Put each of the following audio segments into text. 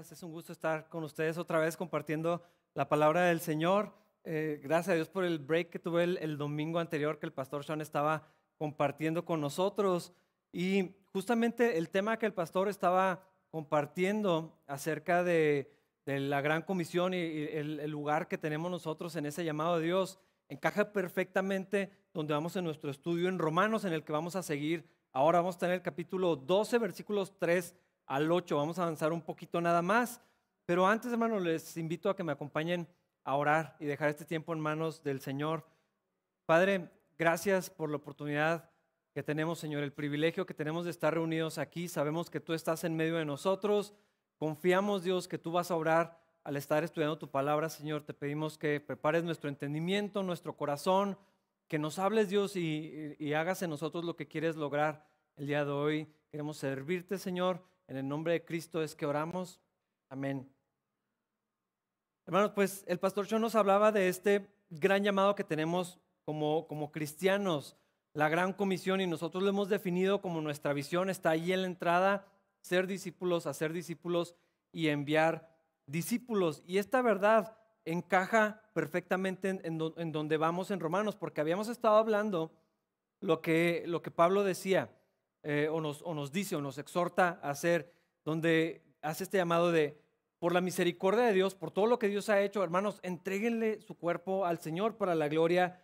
Es un gusto estar con ustedes otra vez compartiendo la palabra del Señor. Eh, gracias a Dios por el break que tuve el, domingo anterior que el pastor Sean estaba compartiendo con nosotros. Y justamente el tema que el pastor estaba compartiendo acerca de, la gran comisión y, el, el, lugar que tenemos nosotros en ese llamado de Dios encaja perfectamente donde vamos en nuestro estudio en Romanos, en el que vamos a seguir. Ahora vamos a tener el capítulo 12, versículos 3 al 8. Vamos a avanzar un poquito nada más. Pero antes, hermanos, les invito a que me acompañen a orar y dejar este tiempo en manos del Señor. Padre, gracias por la oportunidad que tenemos, Señor, el privilegio que tenemos de estar reunidos aquí. Sabemos que tú estás en medio de nosotros. Confiamos, Dios, que tú vas a orar al estar estudiando tu palabra, Señor. Te pedimos que prepares nuestro entendimiento, nuestro corazón, que nos hables, Dios, y, y hagas en nosotros lo que quieres lograr el día de hoy. Queremos servirte, Señor en el nombre de Cristo es que oramos. Amén. Hermanos, pues el pastor John nos hablaba de este gran llamado que tenemos como, como cristianos, la gran comisión, y nosotros lo hemos definido como nuestra visión, está ahí en la entrada, ser discípulos, hacer discípulos y enviar discípulos. Y esta verdad encaja perfectamente en, donde vamos en Romanos, porque habíamos estado hablando lo que, lo que Pablo decía eh, o, nos, o nos dice o nos exhorta a hacer, donde hace este llamado de, por la misericordia de Dios, por todo lo que Dios ha hecho, hermanos, entréguenle su cuerpo al Señor para la gloria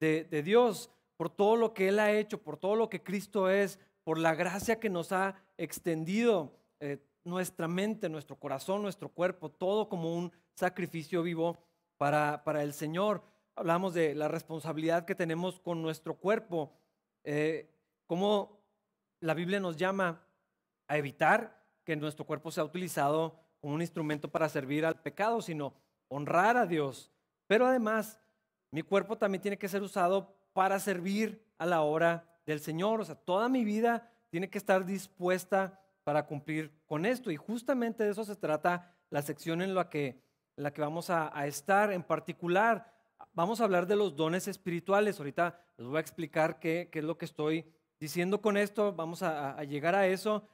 de, Dios, por todo lo que Él ha hecho, por todo lo que Cristo es, por la gracia que nos ha extendido eh, nuestra mente, nuestro corazón, nuestro cuerpo, todo como un sacrificio vivo para, para el Señor. Hablamos de la responsabilidad que tenemos con nuestro cuerpo, eh, cómo la Biblia nos llama a evitar que nuestro cuerpo sea utilizado como un instrumento para servir al pecado, sino honrar a Dios. Pero además, mi cuerpo también tiene que ser usado para servir a la obra del Señor. O sea, toda mi vida tiene que estar dispuesta para cumplir con esto. Y justamente de eso se trata la sección en la que, la que vamos a, estar. En particular, vamos a hablar de los dones espirituales. Ahorita les voy a explicar qué, qué es lo que estoy Diciendo con esto, vamos a, llegar a eso,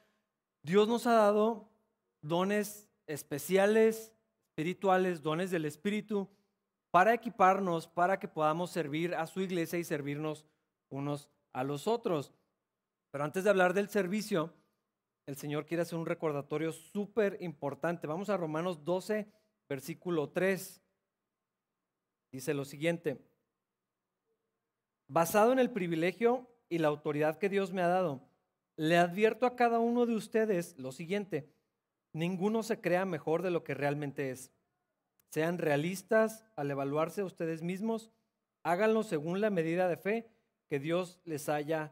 Dios nos ha dado dones especiales, espirituales, dones del Espíritu, para equiparnos, para que podamos servir a su iglesia y servirnos unos a los otros. Pero antes de hablar del servicio, el Señor quiere hacer un recordatorio súper importante. Vamos a Romanos 12, versículo 3. Dice lo siguiente, basado en el privilegio y la autoridad que Dios me ha dado, le advierto a cada uno de ustedes lo siguiente, ninguno se crea mejor de lo que realmente es. Sean realistas al evaluarse ustedes mismos, háganlo según la medida de fe que Dios les haya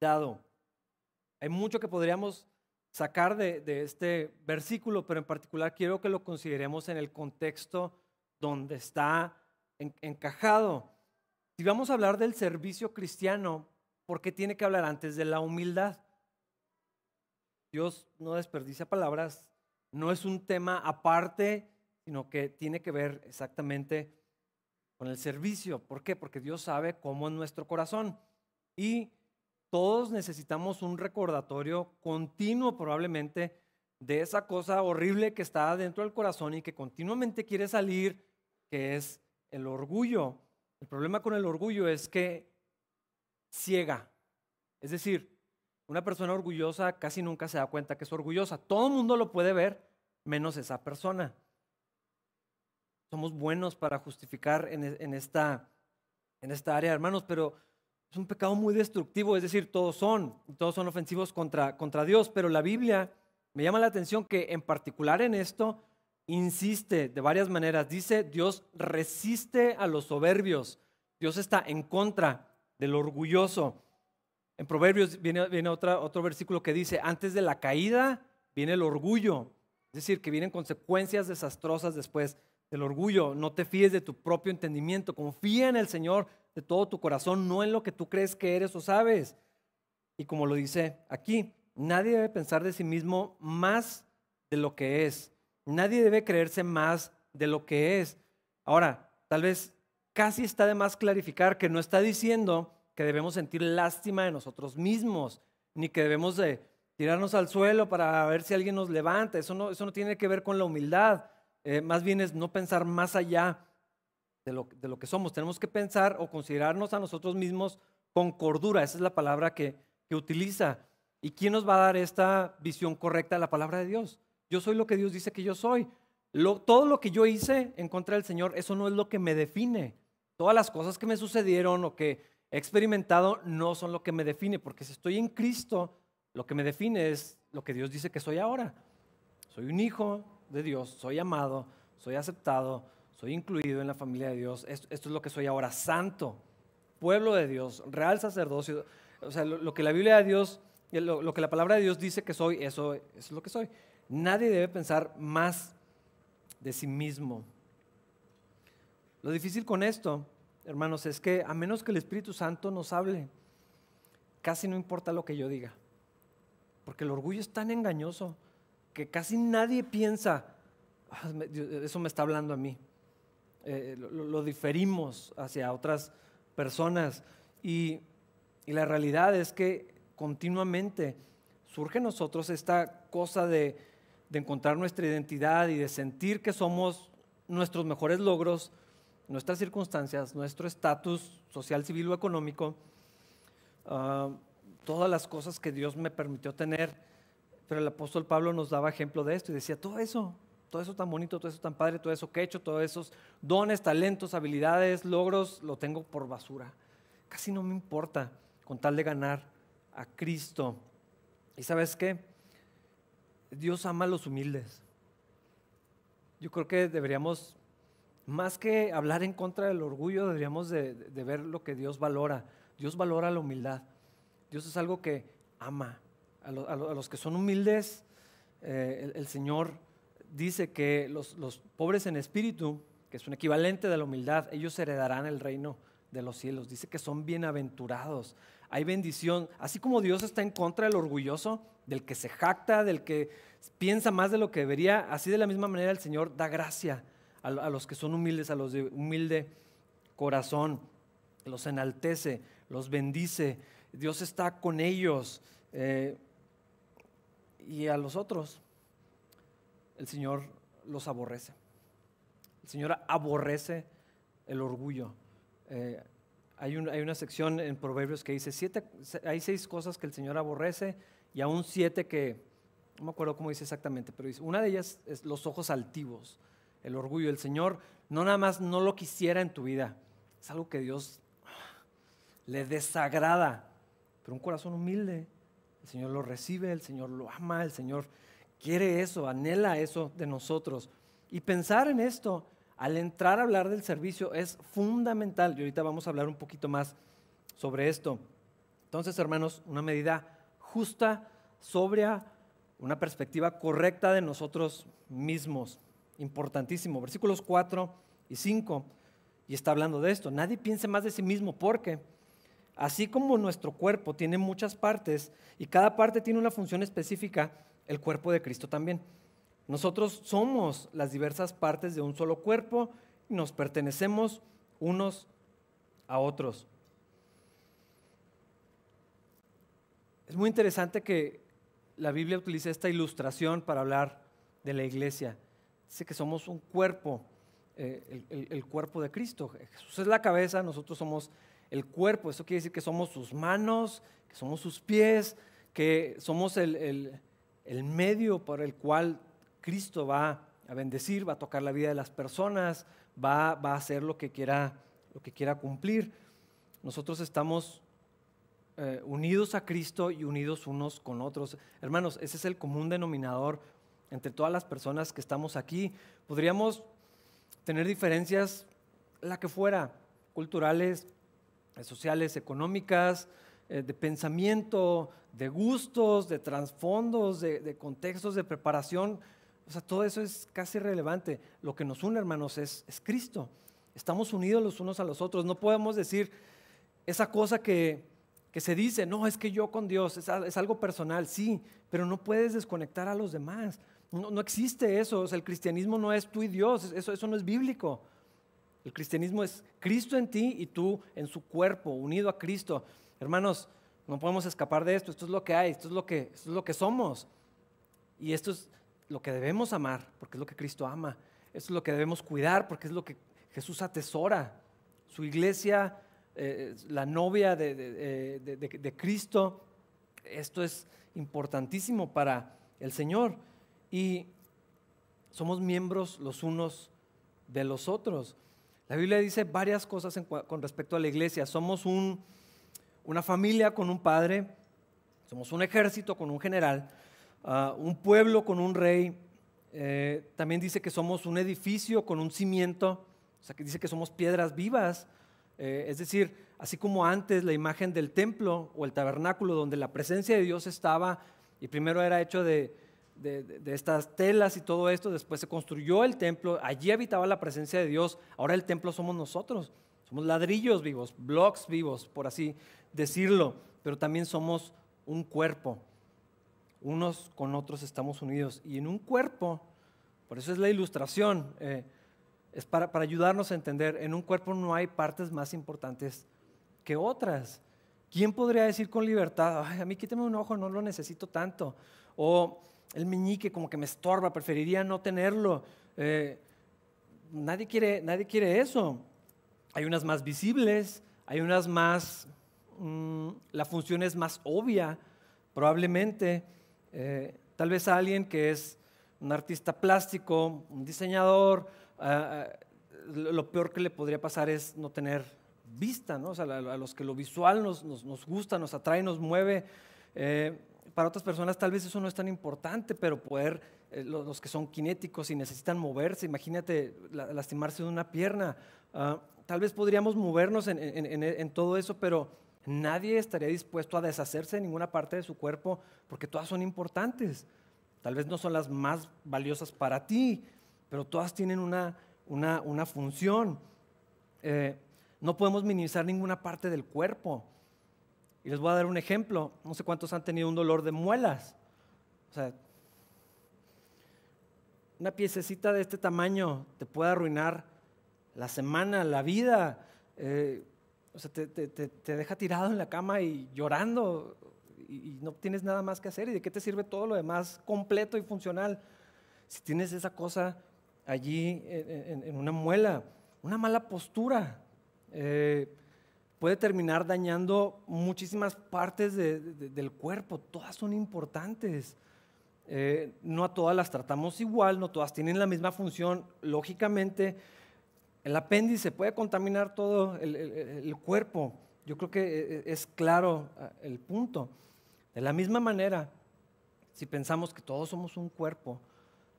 dado. Hay mucho que podríamos sacar de, este versículo, pero en particular quiero que lo consideremos en el contexto donde está encajado. Si vamos a hablar del servicio cristiano, porque tiene que hablar antes de la humildad. Dios no desperdicia palabras, no es un tema aparte, sino que tiene que ver exactamente con el servicio. ¿Por qué? Porque Dios sabe cómo es nuestro corazón. Y todos necesitamos un recordatorio continuo probablemente de esa cosa horrible que está dentro del corazón y que continuamente quiere salir, que es el orgullo. El problema con el orgullo es que ciega. Es decir, una persona orgullosa casi nunca se da cuenta que es orgullosa. Todo el mundo lo puede ver, menos esa persona. Somos buenos para justificar en, esta, en esta área, hermanos, pero es un pecado muy destructivo. Es decir, todos son, todos son ofensivos contra, contra Dios, pero la Biblia me llama la atención que en particular en esto insiste de varias maneras. Dice, Dios resiste a los soberbios. Dios está en contra del orgulloso. En Proverbios viene, otro versículo que dice, antes de la caída viene el orgullo. Es decir, que vienen consecuencias desastrosas después del orgullo. No te fíes de tu propio entendimiento. Confía en el Señor de todo tu corazón, no en lo que tú crees que eres o sabes. Y como lo dice aquí, nadie debe pensar de sí mismo más de lo que es. Nadie debe creerse más de lo que es. Ahora, tal vez casi está de más clarificar que no está diciendo que debemos sentir lástima de nosotros mismos, ni que debemos de, tirarnos al suelo para ver si alguien nos levanta. Eso no, eso no tiene que ver con la humildad. Eh, más bien es no pensar más allá de lo, de lo, que somos. Tenemos que pensar o considerarnos a nosotros mismos con cordura. Esa es la palabra que, que utiliza. ¿Y quién nos va a dar esta visión correcta de la palabra de Dios? Yo soy lo que Dios dice que yo soy. Todo lo que yo hice en contra del Señor, eso no es lo que me define. Todas las cosas que me sucedieron o que he experimentado no son lo que me define, porque si estoy en Cristo, lo que me define es lo que Dios dice que soy ahora. Soy un hijo de Dios, soy amado, soy aceptado, soy incluido en la familia de Dios. Esto, es lo que soy ahora, santo, pueblo de Dios, real sacerdocio. O sea, lo, que la Biblia de Dios, lo, lo, que la palabra de Dios dice que soy, eso es lo que soy. Nadie debe pensar más de sí mismo. Lo difícil con esto, hermanos, es que a menos que el Espíritu Santo nos hable, casi no importa lo que yo diga. Porque el orgullo es tan engañoso que casi nadie piensa, ah, eso me está hablando a mí. Eh, lo, diferimos hacia otras personas. Y, la realidad es que continuamente surge en nosotros esta cosa de, de encontrar nuestra identidad y de sentir que somos nuestros mejores logros, nuestras circunstancias, nuestro estatus social, civil o económico. Ah, todas las cosas que Dios me permitió tener. Pero el apóstol Pablo nos daba ejemplo de esto y decía, todo eso, todo eso tan bonito, todo eso tan padre, todo eso que he hecho, todos esos dones, talentos, habilidades, logros, lo tengo por basura. Casi no me importa con tal de ganar a Cristo. ¿Y sabes qué? Dios ama a los humildes. Yo creo que deberíamos, más que hablar en contra del orgullo, deberíamos de, ver lo que Dios valora. Dios valora la humildad. Dios es algo que ama. A, los que son humildes, eh, el, Señor dice que los, pobres en espíritu, que es un equivalente de la humildad, ellos heredarán el reino de los cielos. Dice que son bienaventurados. Hay bendición. Así como Dios está en contra del orgulloso, del que se jacta, del que piensa más de lo que debería, así de la misma manera el Señor da gracia a, los que son humildes, a los de humilde corazón. Los enaltece, los bendice, Dios está con ellos. Eh, y a los otros, el Señor los aborrece. El Señor aborrece el orgullo. Eh, hay, una sección en Proverbios que dice, siete, hay seis cosas que el Señor aborrece y aún siete que, no me acuerdo cómo dice exactamente, pero dice, una de ellas es los ojos altivos, el orgullo. El Señor no nada más no lo quisiera en tu vida, es algo que Dios le desagrada. Pero un corazón humilde, el Señor lo recibe, el Señor lo ama, el Señor quiere eso, anhela eso de nosotros. Y pensar en esto al entrar a hablar del servicio es fundamental. Y ahorita vamos a hablar un poquito más sobre esto. Entonces, hermanos, una medida justa, sobria, una perspectiva correcta de nosotros mismos. Importantísimo. Versículos 4 y 5. Y está hablando de esto. Nadie piense más de sí mismo porque Así como nuestro cuerpo tiene muchas partes y cada parte tiene una función específica, el cuerpo de Cristo también. Nosotros somos las diversas partes de un solo cuerpo y nos pertenecemos unos a otros. Es muy interesante que la Biblia utilice esta ilustración para hablar de la iglesia. Dice que somos un cuerpo, eh, el, cuerpo de Cristo. Jesús es la cabeza, nosotros somos el cuerpo. Eso quiere decir que somos sus manos, que somos sus pies, que somos el, medio por el cual Cristo va a bendecir, va a tocar la vida de las personas, va, a hacer lo que quiera, lo que quiera cumplir. Nosotros estamos eh, unidos a Cristo y unidos unos con otros. Hermanos, ese es el común denominador entre todas las personas que estamos aquí. Podríamos tener diferencias, la que fuera, culturales, sociales, económicas, eh, de pensamiento, de gustos, de trasfondos, de, contextos, de preparación. O sea, todo eso es casi irrelevante. Lo que nos une, hermanos, es, Cristo. Estamos unidos los unos a los otros. No podemos decir esa cosa que, se dice, no, es que yo con Dios, es, algo personal, sí, pero no puedes desconectar a los demás. No, existe eso. el cristianismo no es tú y Dios, eso, eso no es bíblico. El cristianismo es Cristo en ti y tú en su cuerpo, unido a Cristo. Hermanos, No podemos escapar de esto. Esto es lo que hay, esto es lo que, esto es lo que somos. Y esto es lo que debemos amar, porque es lo que Cristo ama. Esto es lo que debemos cuidar, porque es lo que Jesús atesora. Su iglesia, eh, la novia de, de Cristo, esto es importantísimo para el Señor. Y somos miembros los unos de los otros. La Biblia dice varias cosas con respecto a la iglesia. Somos una familia con un padre, somos un ejército con un general, ah, un pueblo con un rey. Eh, también dice que somos un edificio con un cimiento, o sea, que dice que somos piedras vivas. Eh, es decir, así como antes la imagen del templo o el tabernáculo donde la presencia de Dios estaba y primero era hecho de, de, estas telas y todo esto, después se construyó el templo, allí habitaba la presencia de Dios, ahora el templo somos nosotros, somos ladrillos vivos, blocks vivos, por así decirlo, pero también somos un cuerpo, unos con otros estamos unidos y en un cuerpo, por eso es la ilustración, eh, es para, para ayudarnos a entender, en un cuerpo no hay partes más importantes que otras. ¿Quién podría decir con libertad, a mí quíteme un ojo, no lo necesito tanto? O el meñique como que me estorba, preferiría no tenerlo. Eh, nadie, quiere, nadie quiere eso. Hay unas más visibles, hay unas más, mm, la función es más obvia, probablemente. Eh, tal vez alguien que es un artista plástico, un diseñador, ah, ah, lo peor que le podría pasar es no tener vista, ¿no? O sea, a los que lo visual nos, nos, gusta, nos atrae, nos mueve. Eh, para otras personas tal vez eso no es tan importante, pero poder, eh, los, que son kinéticos y necesitan moverse, imagínate lastimarse de una pierna, ah, tal vez podríamos movernos en, todo eso, pero nadie estaría dispuesto a deshacerse de ninguna parte de su cuerpo porque todas son importantes. Tal vez no son las más valiosas para ti, pero todas tienen una, una, función. Eh, no podemos minimizar ninguna parte del cuerpo. Y les voy a dar un ejemplo. No sé cuántos han tenido un dolor de muelas. O sea, una piececita de este tamaño te puede arruinar la semana, la vida. Eh, o sea, te, deja tirado en la cama y llorando y, no tienes nada más que hacer. ¿Y de qué te sirve todo lo demás completo y funcional? Si tienes esa cosa allí en, una muela, una mala postura. Eh, puede terminar dañando muchísimas partes del cuerpo, todas son importantes. Eh, no a todas las tratamos igual, no todas tienen la misma función. Lógicamente, el apéndice puede contaminar todo el, cuerpo. Yo creo que eh, es claro ah, el punto. De la misma manera, si pensamos que todos somos un cuerpo,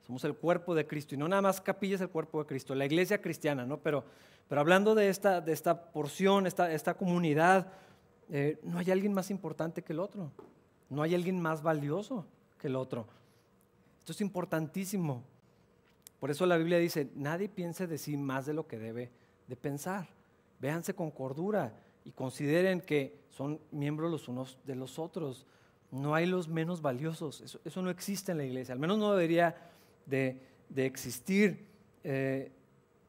somos el cuerpo de Cristo, y no nada más capillas el cuerpo de Cristo, la iglesia cristiana, ¿no? Pero pero hablando de esta, de esta porción, esta, esta comunidad, eh, no hay alguien más importante que el otro. No hay alguien más valioso que el otro. Esto es importantísimo. Por eso la Biblia dice, nadie piense de sí más de lo que debe de pensar. Véanse con cordura y consideren que son miembros los unos de los otros. No hay los menos valiosos. Eso, no existe en la iglesia. Al menos no debería de, existir. Eh,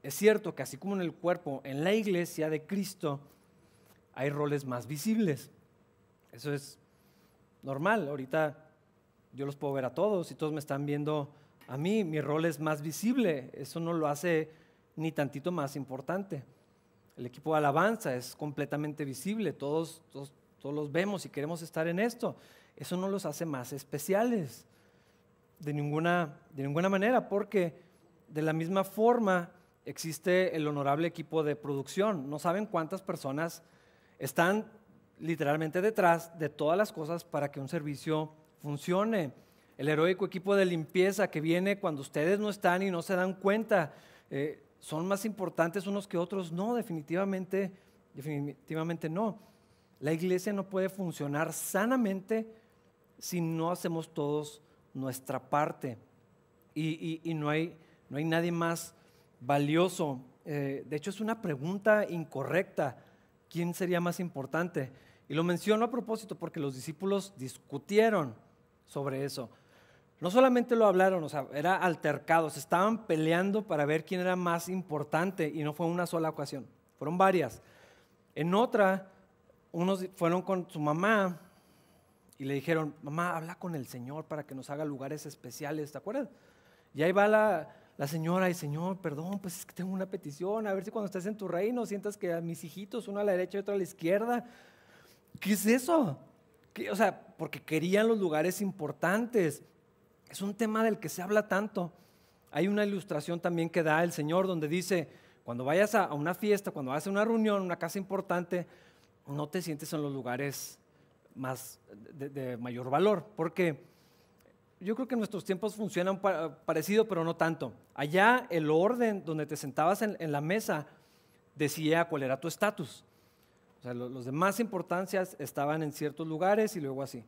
es cierto que así como en el cuerpo, en la iglesia de Cristo, hay roles más visibles. Eso es normal. Ahorita yo los puedo ver a todos y todos me están viendo a mí. Mi rol es más visible. Eso no lo hace ni tantito más importante. El equipo de alabanza es completamente visible. Todos, todos, todos los vemos y queremos estar en esto. Eso no los hace más especiales. De ninguna, de ninguna manera, porque de la misma forma existe el honorable equipo de producción. No saben cuántas personas están literalmente detrás de todas las cosas para que un servicio funcione. El heroico equipo de limpieza que viene cuando ustedes no están y no se dan cuenta. Eh, ¿Son más importantes unos que otros? No, definitivamente, definitivamente no. La iglesia no puede funcionar sanamente si no hacemos todos nuestra parte. Y, no, hay, no hay nadie más valioso. Eh, de hecho, es una pregunta incorrecta. ¿Quién sería más importante? Y lo menciono a propósito porque los discípulos discutieron sobre eso. No solamente lo hablaron, o sea, era altercados, estaban peleando para ver quién era más importante y no fue una sola ocasión, fueron varias. En otra, unos fueron con su mamá y le dijeron, mamá, habla con el Señor para que nos haga lugares especiales, ¿te acuerdas? Y ahí va la, la señora y Señor, perdón, pues es que tengo una petición, a ver si cuando estés en tu reino sientas que a mis hijitos, uno a la derecha y otro a la izquierda. ¿Qué es eso? O sea, porque querían los lugares importantes. Es un tema del que se habla tanto. Hay una ilustración también que da el Señor donde dice, cuando vayas a una fiesta, cuando vayas a una reunión, una casa importante, no te sientes en los lugares más de, mayor valor, porque yo creo que nuestros tiempos funcionan parecido, pero no tanto. Allá el orden donde te sentabas en, la mesa decía cuál era tu estatus. O sea, los, de más importancias estaban en ciertos lugares y luego así.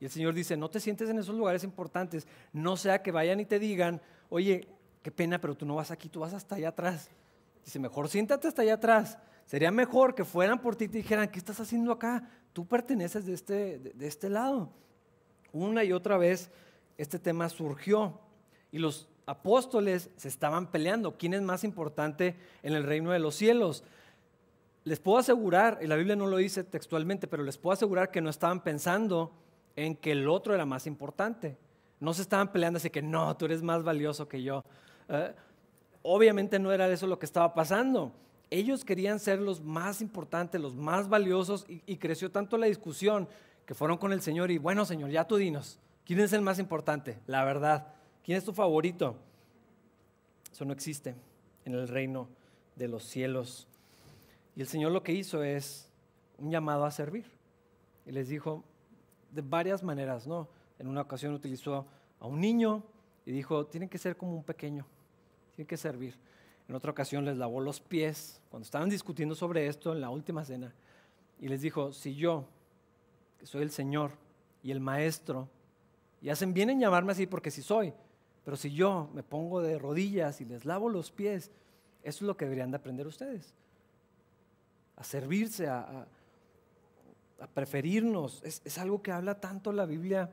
Y el Señor dice, no te sientes en esos lugares importantes, no sea que vayan y te digan, oye, qué pena, pero tú no vas aquí, tú vas hasta allá atrás. Dice, mejor siéntate hasta allá atrás. Sería mejor que fueran por ti y te dijeran, ¿qué estás haciendo acá? Tú perteneces de este, de este lado. Una y otra vez este tema surgió y los apóstoles se estaban peleando. ¿Quién es más importante en el reino de los cielos? Les puedo asegurar, y la Biblia no lo dice textualmente, pero les puedo asegurar que no estaban pensando en que el otro era más importante. No se estaban peleando así que no, tú eres más valioso que yo. Eh, obviamente no era eso lo que estaba pasando. Ellos querían ser los más importantes, los más valiosos, y, y creció tanto la discusión que fueron con el Señor y bueno, Señor, ya tú dinos, ¿Quién es el más importante? La verdad. ¿Quién es tu favorito? Eso no existe en el reino de los cielos. Y el Señor lo que hizo es un llamado a servir. Y les dijo de varias maneras, ¿no? En una ocasión utilizó a un niño y dijo, tienen que ser como un pequeño, tienen que servir. En otra ocasión les lavó los pies cuando estaban discutiendo sobre esto en la última cena. Y les dijo, si yo, que soy el Señor y el Maestro, y hacen bien en llamarme así porque sí soy. Pero si yo me pongo de rodillas y les lavo los pies, eso es lo que deberían de aprender ustedes. A servirse, a, preferirnos. Es, es algo que habla tanto la Biblia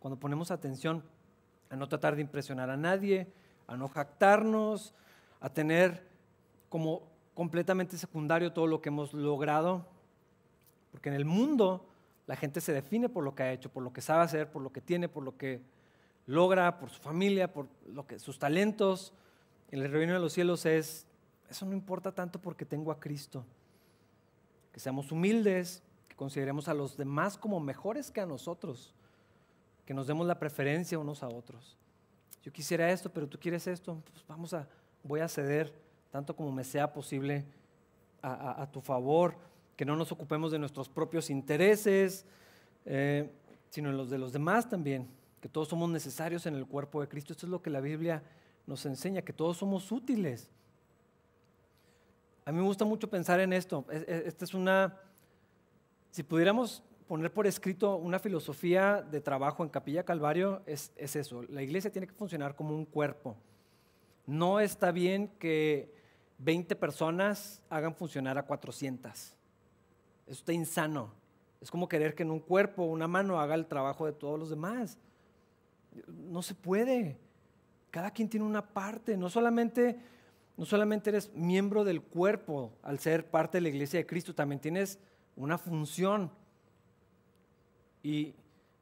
cuando ponemos atención a no tratar de impresionar a nadie, a no jactarnos, a tener como completamente secundario todo lo que hemos logrado. Porque en el mundo la gente se define por lo que ha hecho, por lo que sabe hacer, por lo que tiene, por lo que logra, por su familia, por lo que, sus talentos. El reino de los cielos es, eso no importa tanto porque tengo a Cristo. Que seamos humildes, que consideremos a los demás como mejores que a nosotros, que nos demos la preferencia unos a otros. Yo quisiera esto, pero tú quieres esto, pues vamos a, voy a ceder tanto como me sea posible a tu favor que no nos ocupemos de nuestros propios intereses, eh, sino en los de los demás también, que todos somos necesarios en el cuerpo de Cristo. Esto es lo que la Biblia nos enseña, que todos somos útiles. A mí me gusta mucho pensar en esto. Esta es una, si pudiéramos poner por escrito una filosofía de trabajo en Capilla Calvario, es, es eso. La iglesia tiene que funcionar como un cuerpo. No está bien que 20 personas hagan funcionar a 400. Eso está insano. Es como querer que en un cuerpo una mano haga el trabajo de todos los demás. No se puede. Cada quien tiene una parte. No solamente, no solamente eres miembro del cuerpo al ser parte de la iglesia de Cristo, también tienes una función. Y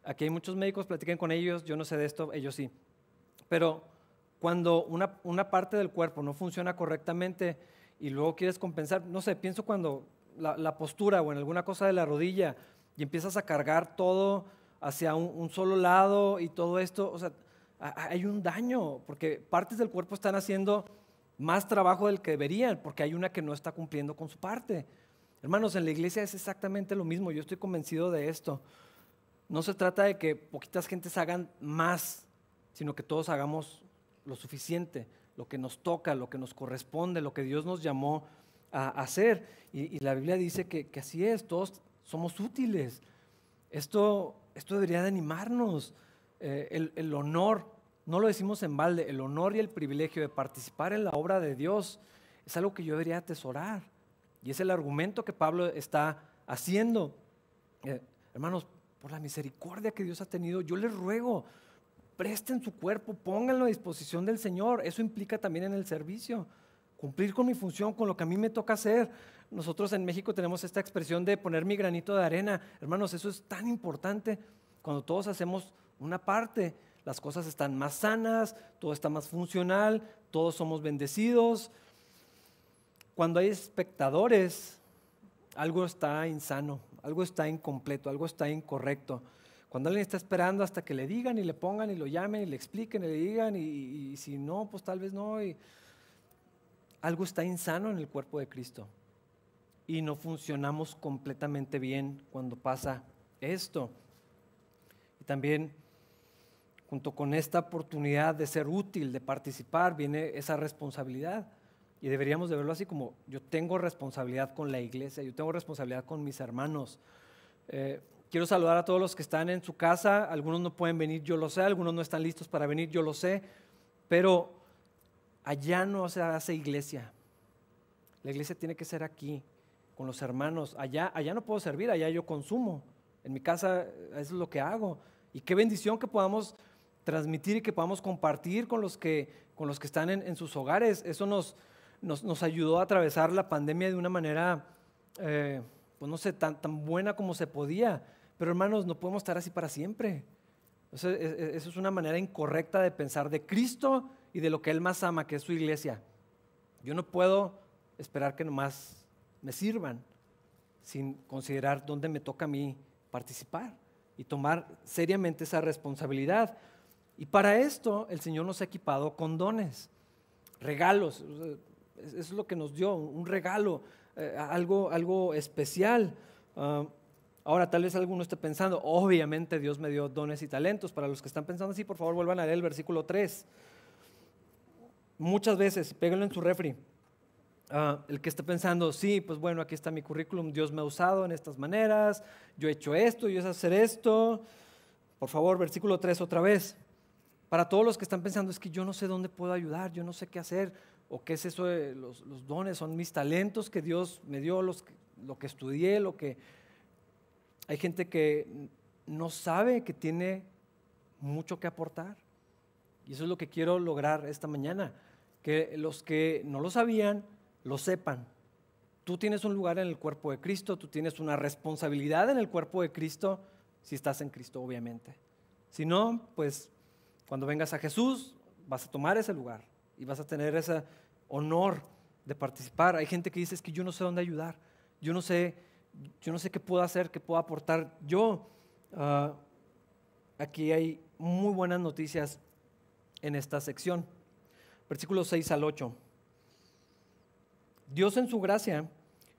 aquí hay muchos médicos, platiquen con ellos, yo no sé de esto, ellos sí. Pero cuando una, una parte del cuerpo no funciona correctamente y luego quieres compensar, no sé, pienso cuando la, postura o en alguna cosa de la rodilla y empiezas a cargar todo hacia un, solo lado y todo esto, o sea, hay un daño, porque partes del cuerpo están haciendo más trabajo del que deberían, porque hay una que no está cumpliendo con su parte. Hermanos, en la iglesia es exactamente lo mismo, yo estoy convencido de esto. No se trata de que poquitas gentes hagan más, sino que todos hagamos lo suficiente, lo que nos toca, lo que nos corresponde, lo que Dios nos llamó a hacer. Y, la Biblia dice que, así es, todos somos útiles. Esto, esto debería de animarnos. Eh, el, honor, no lo decimos en balde, el honor y el privilegio de participar en la obra de Dios es algo que yo debería atesorar. Y es el argumento que Pablo está haciendo. Eh, hermanos, por la misericordia que Dios ha tenido, yo les ruego, presten su cuerpo, pónganlo a disposición del Señor. Eso implica también en el servicio cumplir con mi función, con lo que a mí me toca hacer. Nosotros en México tenemos esta expresión de poner mi granito de arena. Hermanos, eso es tan importante. Cuando todos hacemos una parte, las cosas están más sanas, todo está más funcional, todos somos bendecidos. Cuando hay espectadores, algo está insano, algo está incompleto, algo está incorrecto. Cuando alguien está esperando hasta que le digan y le pongan y lo llamen y le expliquen y le digan y, si no, pues tal vez no. Algo está insano en el cuerpo de Cristo. Y no funcionamos completamente bien cuando pasa esto. Y también junto con esta oportunidad de ser útil, de participar, viene esa responsabilidad. Y deberíamos de verlo así como yo tengo responsabilidad con la iglesia, yo tengo responsabilidad con mis hermanos. Eh, quiero saludar a todos los que están en su casa, algunos no pueden venir, yo lo sé, algunos no están listos para venir, yo lo sé, pero allá no se hace iglesia. La iglesia tiene que ser aquí, con los hermanos. Allá, allá no puedo servir, allá yo consumo. En mi casa eso es lo que hago. Y qué bendición que podamos transmitir y que podamos compartir con los que, con los que están en, sus hogares. Eso nos, nos, ayudó a atravesar la pandemia de una manera, eh, pues no sé, tan, tan buena como se podía. Pero hermanos, no podemos estar así para siempre. Eso, e, e, eso es una manera incorrecta de pensar de Cristo y de lo que Él más ama, que es su iglesia. Yo no puedo esperar que nomás me sirvan sin considerar dónde me toca a mí participar y tomar seriamente esa responsabilidad. Y para esto el Señor nos ha equipado con dones, regalos. Es lo que nos dio, un regalo, eh, algo, algo especial. Ah, ahora tal vez alguno esté pensando, obviamente Dios me dio dones y talentos. Para los que están pensando así, por favor vuelvan a leer el versículo 3. Muchas veces, péguenlo en su refri. Ah, el que esté pensando, sí, pues bueno, aquí está mi currículum, Dios me ha usado en estas maneras, yo he hecho esto, yo he hacer esto. Por favor, versículo 3 otra vez. Para todos los que están pensando, es que yo no sé dónde puedo ayudar, yo no sé qué hacer, o qué es eso de los, dones, son mis talentos que Dios me dio, los, lo que estudié, lo que... Hay gente que no sabe que tiene mucho que aportar. Y eso es lo que quiero lograr esta mañana, que los que no lo sabían, lo sepan. Tú tienes un lugar en el cuerpo de Cristo, tú tienes una responsabilidad en el cuerpo de Cristo, si estás en Cristo, obviamente. Si no, pues cuando vengas a Jesús, vas a tomar ese lugar y vas a tener ese honor de participar. Hay gente que dice es que yo no sé dónde ayudar, yo no sé, yo no sé qué puedo hacer, qué puedo aportar. Yo, ah, aquí hay muy buenas noticias en esta sección. Versículos 6 al 8. Dios en su gracia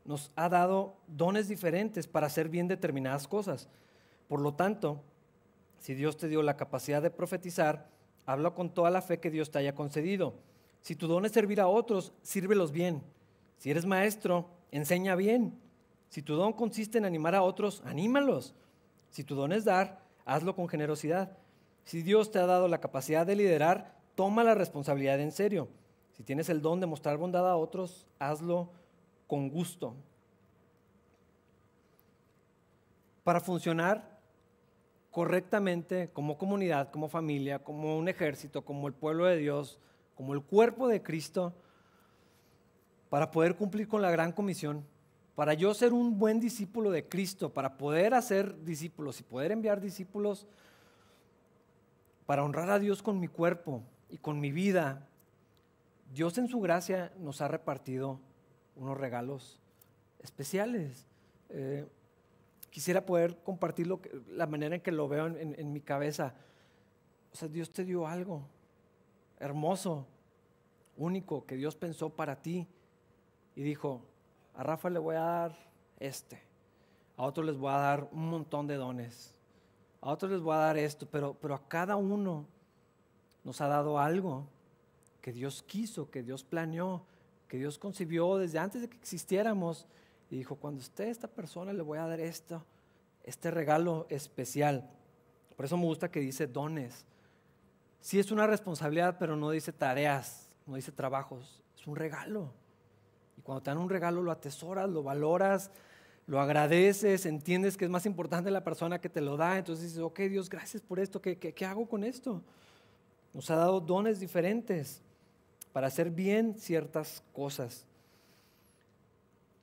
nos ha dado dones diferentes para hacer bien determinadas cosas. Por lo tanto, si Dios te dio la capacidad de profetizar, habla con toda la fe que Dios te haya concedido. Si tu don es servir a otros, sírvelos bien. Si eres maestro, enseña bien. Si tu don consiste en animar a otros, anímalos. Si tu don es dar, hazlo con generosidad. Si Dios te ha dado la capacidad de liderar, toma la responsabilidad en serio. Si tienes el don de mostrar bondad a otros, hazlo con gusto. Para funcionar correctamente como comunidad, como familia, como un ejército, como el pueblo de Dios, como el cuerpo de Cristo, para poder cumplir con la gran comisión, para yo ser un buen discípulo de Cristo, para poder hacer discípulos y poder enviar discípulos, para honrar a Dios con mi cuerpo y con mi vida, Dios en su gracia nos ha repartido unos regalos especiales. Eh, quisiera poder compartir la manera en que lo veo en, mi cabeza. O sea, Dios te dio algo hermoso, único, que Dios pensó para ti. Y dijo, a Rafa le voy a dar este, a otros les voy a dar un montón de dones, a otros les voy a dar esto, pero, pero a cada uno nos ha dado algo que Dios quiso, que Dios planeó, que Dios concibió desde antes de que existiéramos y dijo, cuando esté esta persona le voy a dar esto, este regalo especial. Por eso me gusta que dice dones. Sí es una responsabilidad, pero no dice tareas, no dice trabajos, es un regalo. Y cuando te dan un regalo lo atesoras, lo valoras, lo agradeces, entiendes que es más importante la persona que te lo da, entonces dices, ok Dios, gracias por esto, ¿qué, hago con esto? Nos ha dado dones diferentes para hacer bien ciertas cosas.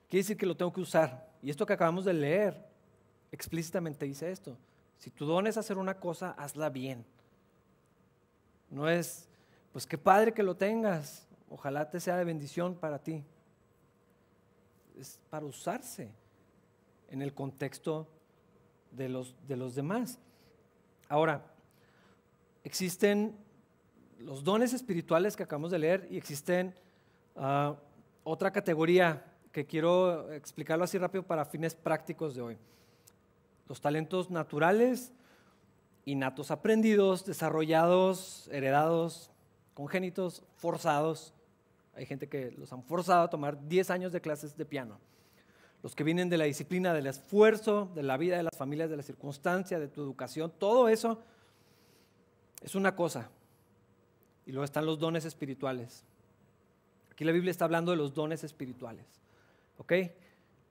Quiere decir que lo tengo que usar. Y esto que acabamos de leer explícitamente dice esto. Si tu don es hacer una cosa, hazla bien. No es, pues qué padre que lo tengas, ojalá te sea de bendición para ti. Es para usarse en el contexto de los, de los demás. Ahora, existen los dones espirituales que acabamos de leer y existen ah, otra categoría que quiero explicarlo así rápido para fines prácticos de hoy. Los talentos naturales, innatos aprendidos, desarrollados, heredados, congénitos, forzados. Hay gente que los han forzado a tomar 10 años de clases de piano. Los que vienen de la disciplina, del esfuerzo, de la vida de las familias, de la circunstancia, de tu educación, todo eso es una cosa. Y luego están los dones espirituales. Aquí la Biblia está hablando de los dones espirituales. ¿Ok?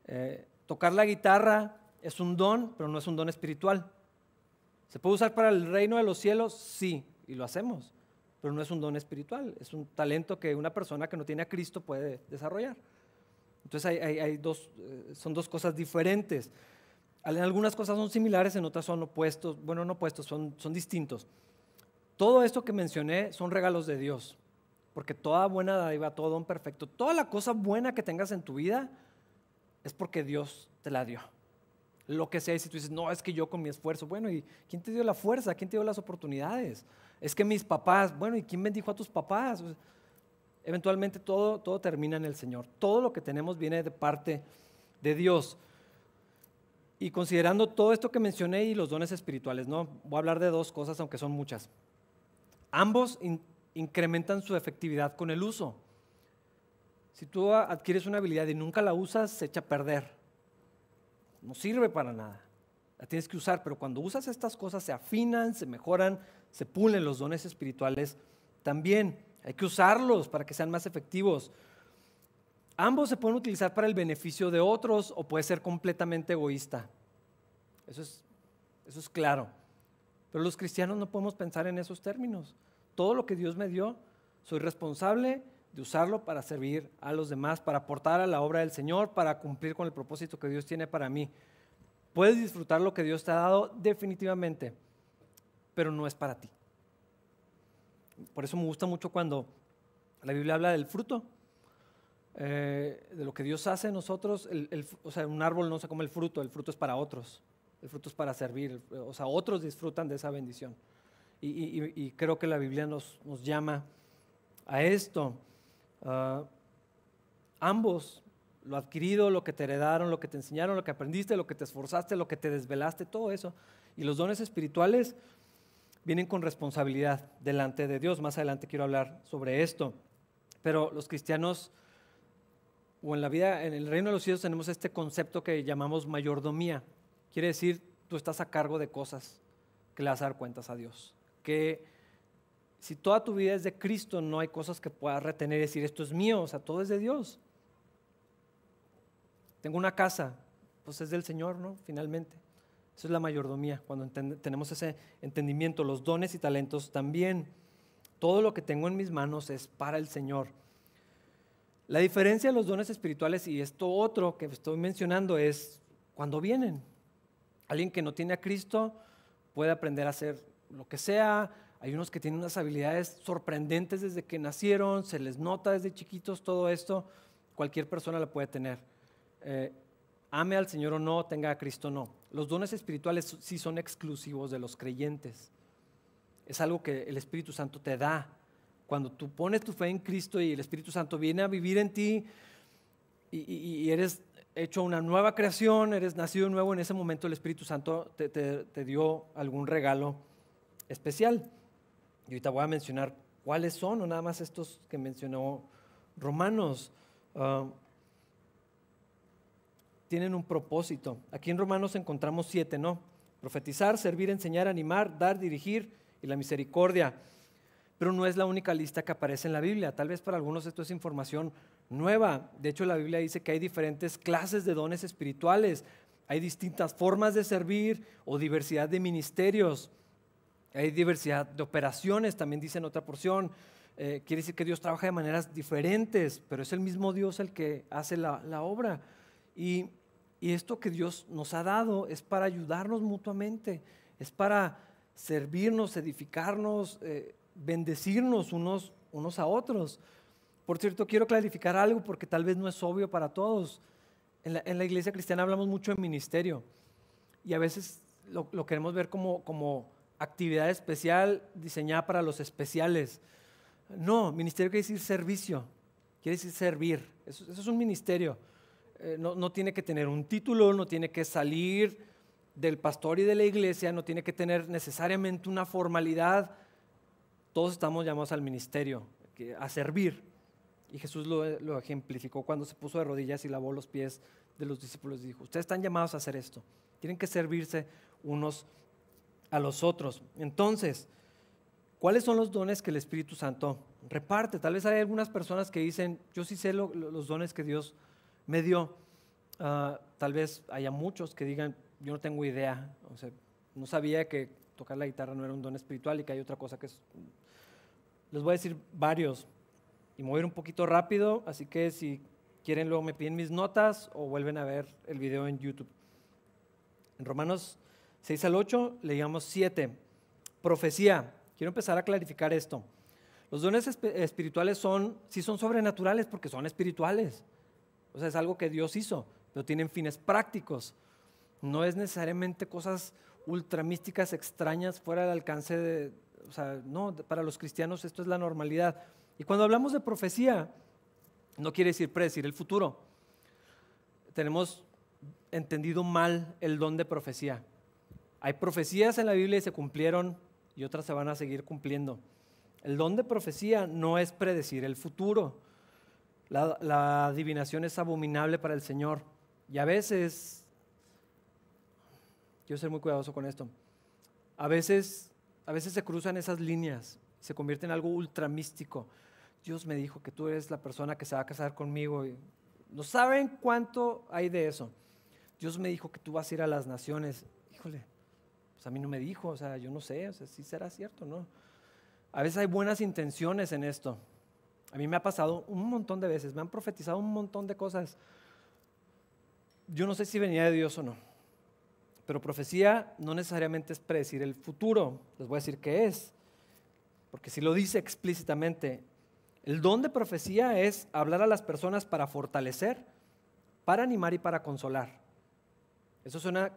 Eh, tocar la guitarra es un don, pero no es un don espiritual. ¿Se puede usar para el reino de los cielos? Sí, y lo hacemos, pero no es un don espiritual, es un talento que una persona que no tiene a Cristo puede desarrollar. Entonces hay, dos, eh, son dos cosas diferentes. Algunas cosas son similares, en otras son opuestos, bueno, no opuestos, son, son distintos. Todo esto que mencioné son regalos de Dios, porque toda buena dádiva, todo don perfecto, toda la cosa buena que tengas en tu vida es porque Dios te la dio lo que sea, y si tú dices, no, es que yo con mi esfuerzo, bueno, ¿y quién te dio la fuerza? ¿Quién te dio las oportunidades? Es que mis papás, bueno, ¿y quién bendijo a tus papás? eventualmente todo, todo termina en el Señor. Todo lo que tenemos viene de parte de Dios. Y considerando todo esto que mencioné y los dones espirituales, ¿no? Voy a hablar de dos cosas, aunque son muchas. Ambos incrementan su efectividad con el uso. Si tú adquieres una habilidad y nunca la usas, se echa a perder no sirve para nada. La tienes que usar, pero cuando usas estas cosas se afinan, se mejoran, se pulen los dones espirituales también. Hay que usarlos para que sean más efectivos. Ambos se pueden utilizar para el beneficio de otros o puede ser completamente egoísta. Eso es, eso es claro. Pero los cristianos no podemos pensar en esos términos. Todo lo que Dios me dio, soy responsable de usarlo para servir a los demás, para aportar a la obra del Señor, para cumplir con el propósito que Dios tiene para mí. Puedes disfrutar lo que Dios te ha dado definitivamente, pero no es para ti. Por eso me gusta mucho cuando la Biblia habla del fruto, eh, de lo que Dios hace en nosotros. o sea, un árbol no se come el fruto, el fruto es para otros, el fruto es para servir, o sea, otros disfrutan de esa bendición. Y, creo que la Biblia nos, llama a esto. Ah, ambos, lo adquirido, lo que te heredaron, lo que te enseñaron, lo que aprendiste, lo que te esforzaste, lo que te desvelaste, todo eso. Y los dones espirituales vienen con responsabilidad delante de Dios. Más adelante quiero hablar sobre esto. Pero los cristianos, o en la vida, en el reino de los cielos tenemos este concepto que llamamos mayordomía. Quiere decir, tú estás a cargo de cosas que le vas a dar cuentas a Dios. Que si toda tu vida es de Cristo, no hay cosas que puedas retener y decir, esto es mío, o sea, todo es de Dios. Tengo una casa, pues es del Señor, ¿no? Finalmente. Eso es la mayordomía, cuando tenemos ese entendimiento, los dones y talentos también. Todo lo que tengo en mis manos es para el Señor. La diferencia de los dones espirituales y esto otro que estoy mencionando es cuando vienen. Alguien que no tiene a Cristo puede aprender a hacer lo que sea, hay unos que tienen unas habilidades sorprendentes desde que nacieron, se les nota desde chiquitos todo esto. Cualquier persona la puede tener. Eh, ame al Señor o no, tenga a Cristo o no. Los dones espirituales sí son exclusivos de los creyentes. Es algo que el Espíritu Santo te da. Cuando tú pones tu fe en Cristo y el Espíritu Santo viene a vivir en ti y, eres hecho una nueva creación, eres nacido nuevo, en ese momento el Espíritu Santo te dio algún regalo especial. Y ahorita voy a mencionar cuáles son, o nada más estos que mencionó Romanos. Ah, tienen un propósito. Aquí en Romanos encontramos siete, ¿no? Profetizar, servir, enseñar, animar, dar, dirigir y la misericordia. Pero no es la única lista que aparece en la Biblia. Tal vez para algunos esto es información nueva. De hecho, la Biblia dice que hay diferentes clases de dones espirituales. Hay distintas formas de servir o diversidad de ministerios. Hay diversidad de operaciones, también dice en otra porción. Eh, quiere decir que Dios trabaja de maneras diferentes, pero es el mismo Dios el que hace la, obra. Y, esto que Dios nos ha dado es para ayudarnos mutuamente. es para servirnos, edificarnos, eh, bendecirnos unos, unos a otros. Por cierto, quiero clarificar algo porque tal vez no es obvio para todos. En la, iglesia cristiana hablamos mucho de ministerio y a veces lo, queremos ver como, como actividad especial diseñada para los especiales. No, ministerio quiere decir servicio, quiere decir servir. Eso, es un ministerio. Eh, no, no, tiene que tener un título, no tiene que salir del pastor y de la iglesia, no tiene que tener necesariamente una formalidad. Todos estamos llamados al ministerio, a servir. Y Jesús lo, lo ejemplificó cuando se puso de rodillas y lavó los pies de los discípulos y dijo, ustedes están llamados a hacer esto. Tienen que servirse unos a los otros. Entonces, ¿cuáles son los dones que el Espíritu Santo reparte? Tal vez hay algunas personas que dicen, yo sí sé los dones que Dios me dio. Ah, tal vez haya muchos que digan, yo no tengo idea. O sea, no sabía que tocar la guitarra no era un don espiritual y que hay otra cosa que es... Les voy a decir varios y mover un poquito rápido, así que si quieren luego me piden mis notas o vuelven a ver el video en YouTube. En Romanos 6 al 8 leíamos 7. Profecía. Quiero empezar a clarificar esto. Los dones espirituales son, sí son sobrenaturales porque son espirituales. O sea, es algo que Dios hizo, pero tienen fines prácticos. No es necesariamente cosas ultramísticas extrañas fuera del alcance de, o sea, no, para los cristianos esto es la normalidad. Y cuando hablamos de profecía, no quiere decir predecir el futuro. Tenemos entendido mal el don de profecía. Hay profecías en la Biblia y se cumplieron y otras se van a seguir cumpliendo. El don de profecía no es predecir el futuro. La, adivinación es abominable para el Señor. Y a veces, quiero ser muy cuidadoso con esto, a veces, a veces se cruzan esas líneas, se convierte en algo ultra místico. Dios me dijo que tú eres la persona que se va a casar conmigo. Y no saben cuánto hay de eso. Dios me dijo que tú vas a ir a las naciones. Híjole, pues a mí no me dijo, o sea, yo no sé, o sea, si será cierto, ¿no? A veces hay buenas intenciones en esto. A mí me ha pasado un montón de veces, me han profetizado un montón de cosas. Yo no sé si venía de Dios o no, pero profecía no necesariamente es predecir el futuro. Les voy a decir qué es, porque si lo dice explícitamente, el don de profecía es hablar a las personas para fortalecer, para animar y para consolar. Eso suena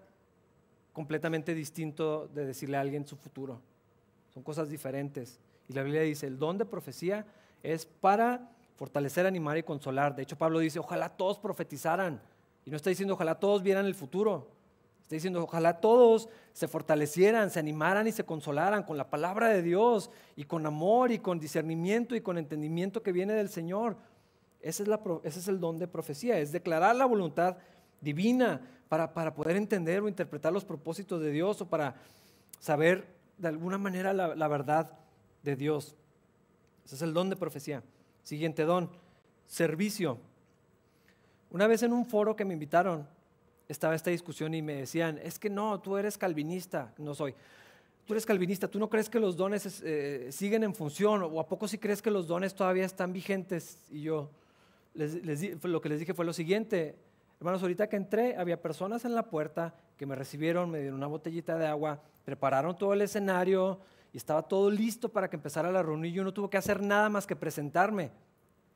completamente distinto de decirle a alguien su futuro. Son cosas diferentes. Y la Biblia dice, el don de profecía es para fortalecer, animar y consolar. De hecho, Pablo dice, ojalá todos profetizaran. Y no está diciendo, ojalá todos vieran el futuro. Está diciendo, ojalá todos se fortalecieran, se animaran y se consolaran con la palabra de Dios y con amor y con discernimiento y con entendimiento que viene del Señor. Ese es, ese es el don de profecía, es declarar la voluntad divina para, para, poder entender o interpretar los propósitos de Dios o para saber de alguna manera la, la verdad de Dios. Ese es el don de profecía. Siguiente don, servicio. Una vez en un foro que me invitaron, estaba esta discusión y me decían, es que no, tú eres calvinista, no soy. Tú eres calvinista, tú no crees que los dones eh, siguen en función o a poco sí crees que los dones todavía están vigentes. Y yo lo que les dije fue lo siguiente, hermanos, ahorita que entré había personas en la puerta que me recibieron, me dieron una botellita de agua, prepararon todo el escenario y estaba todo listo para que empezara la reunión yo no tuve que hacer nada más que presentarme.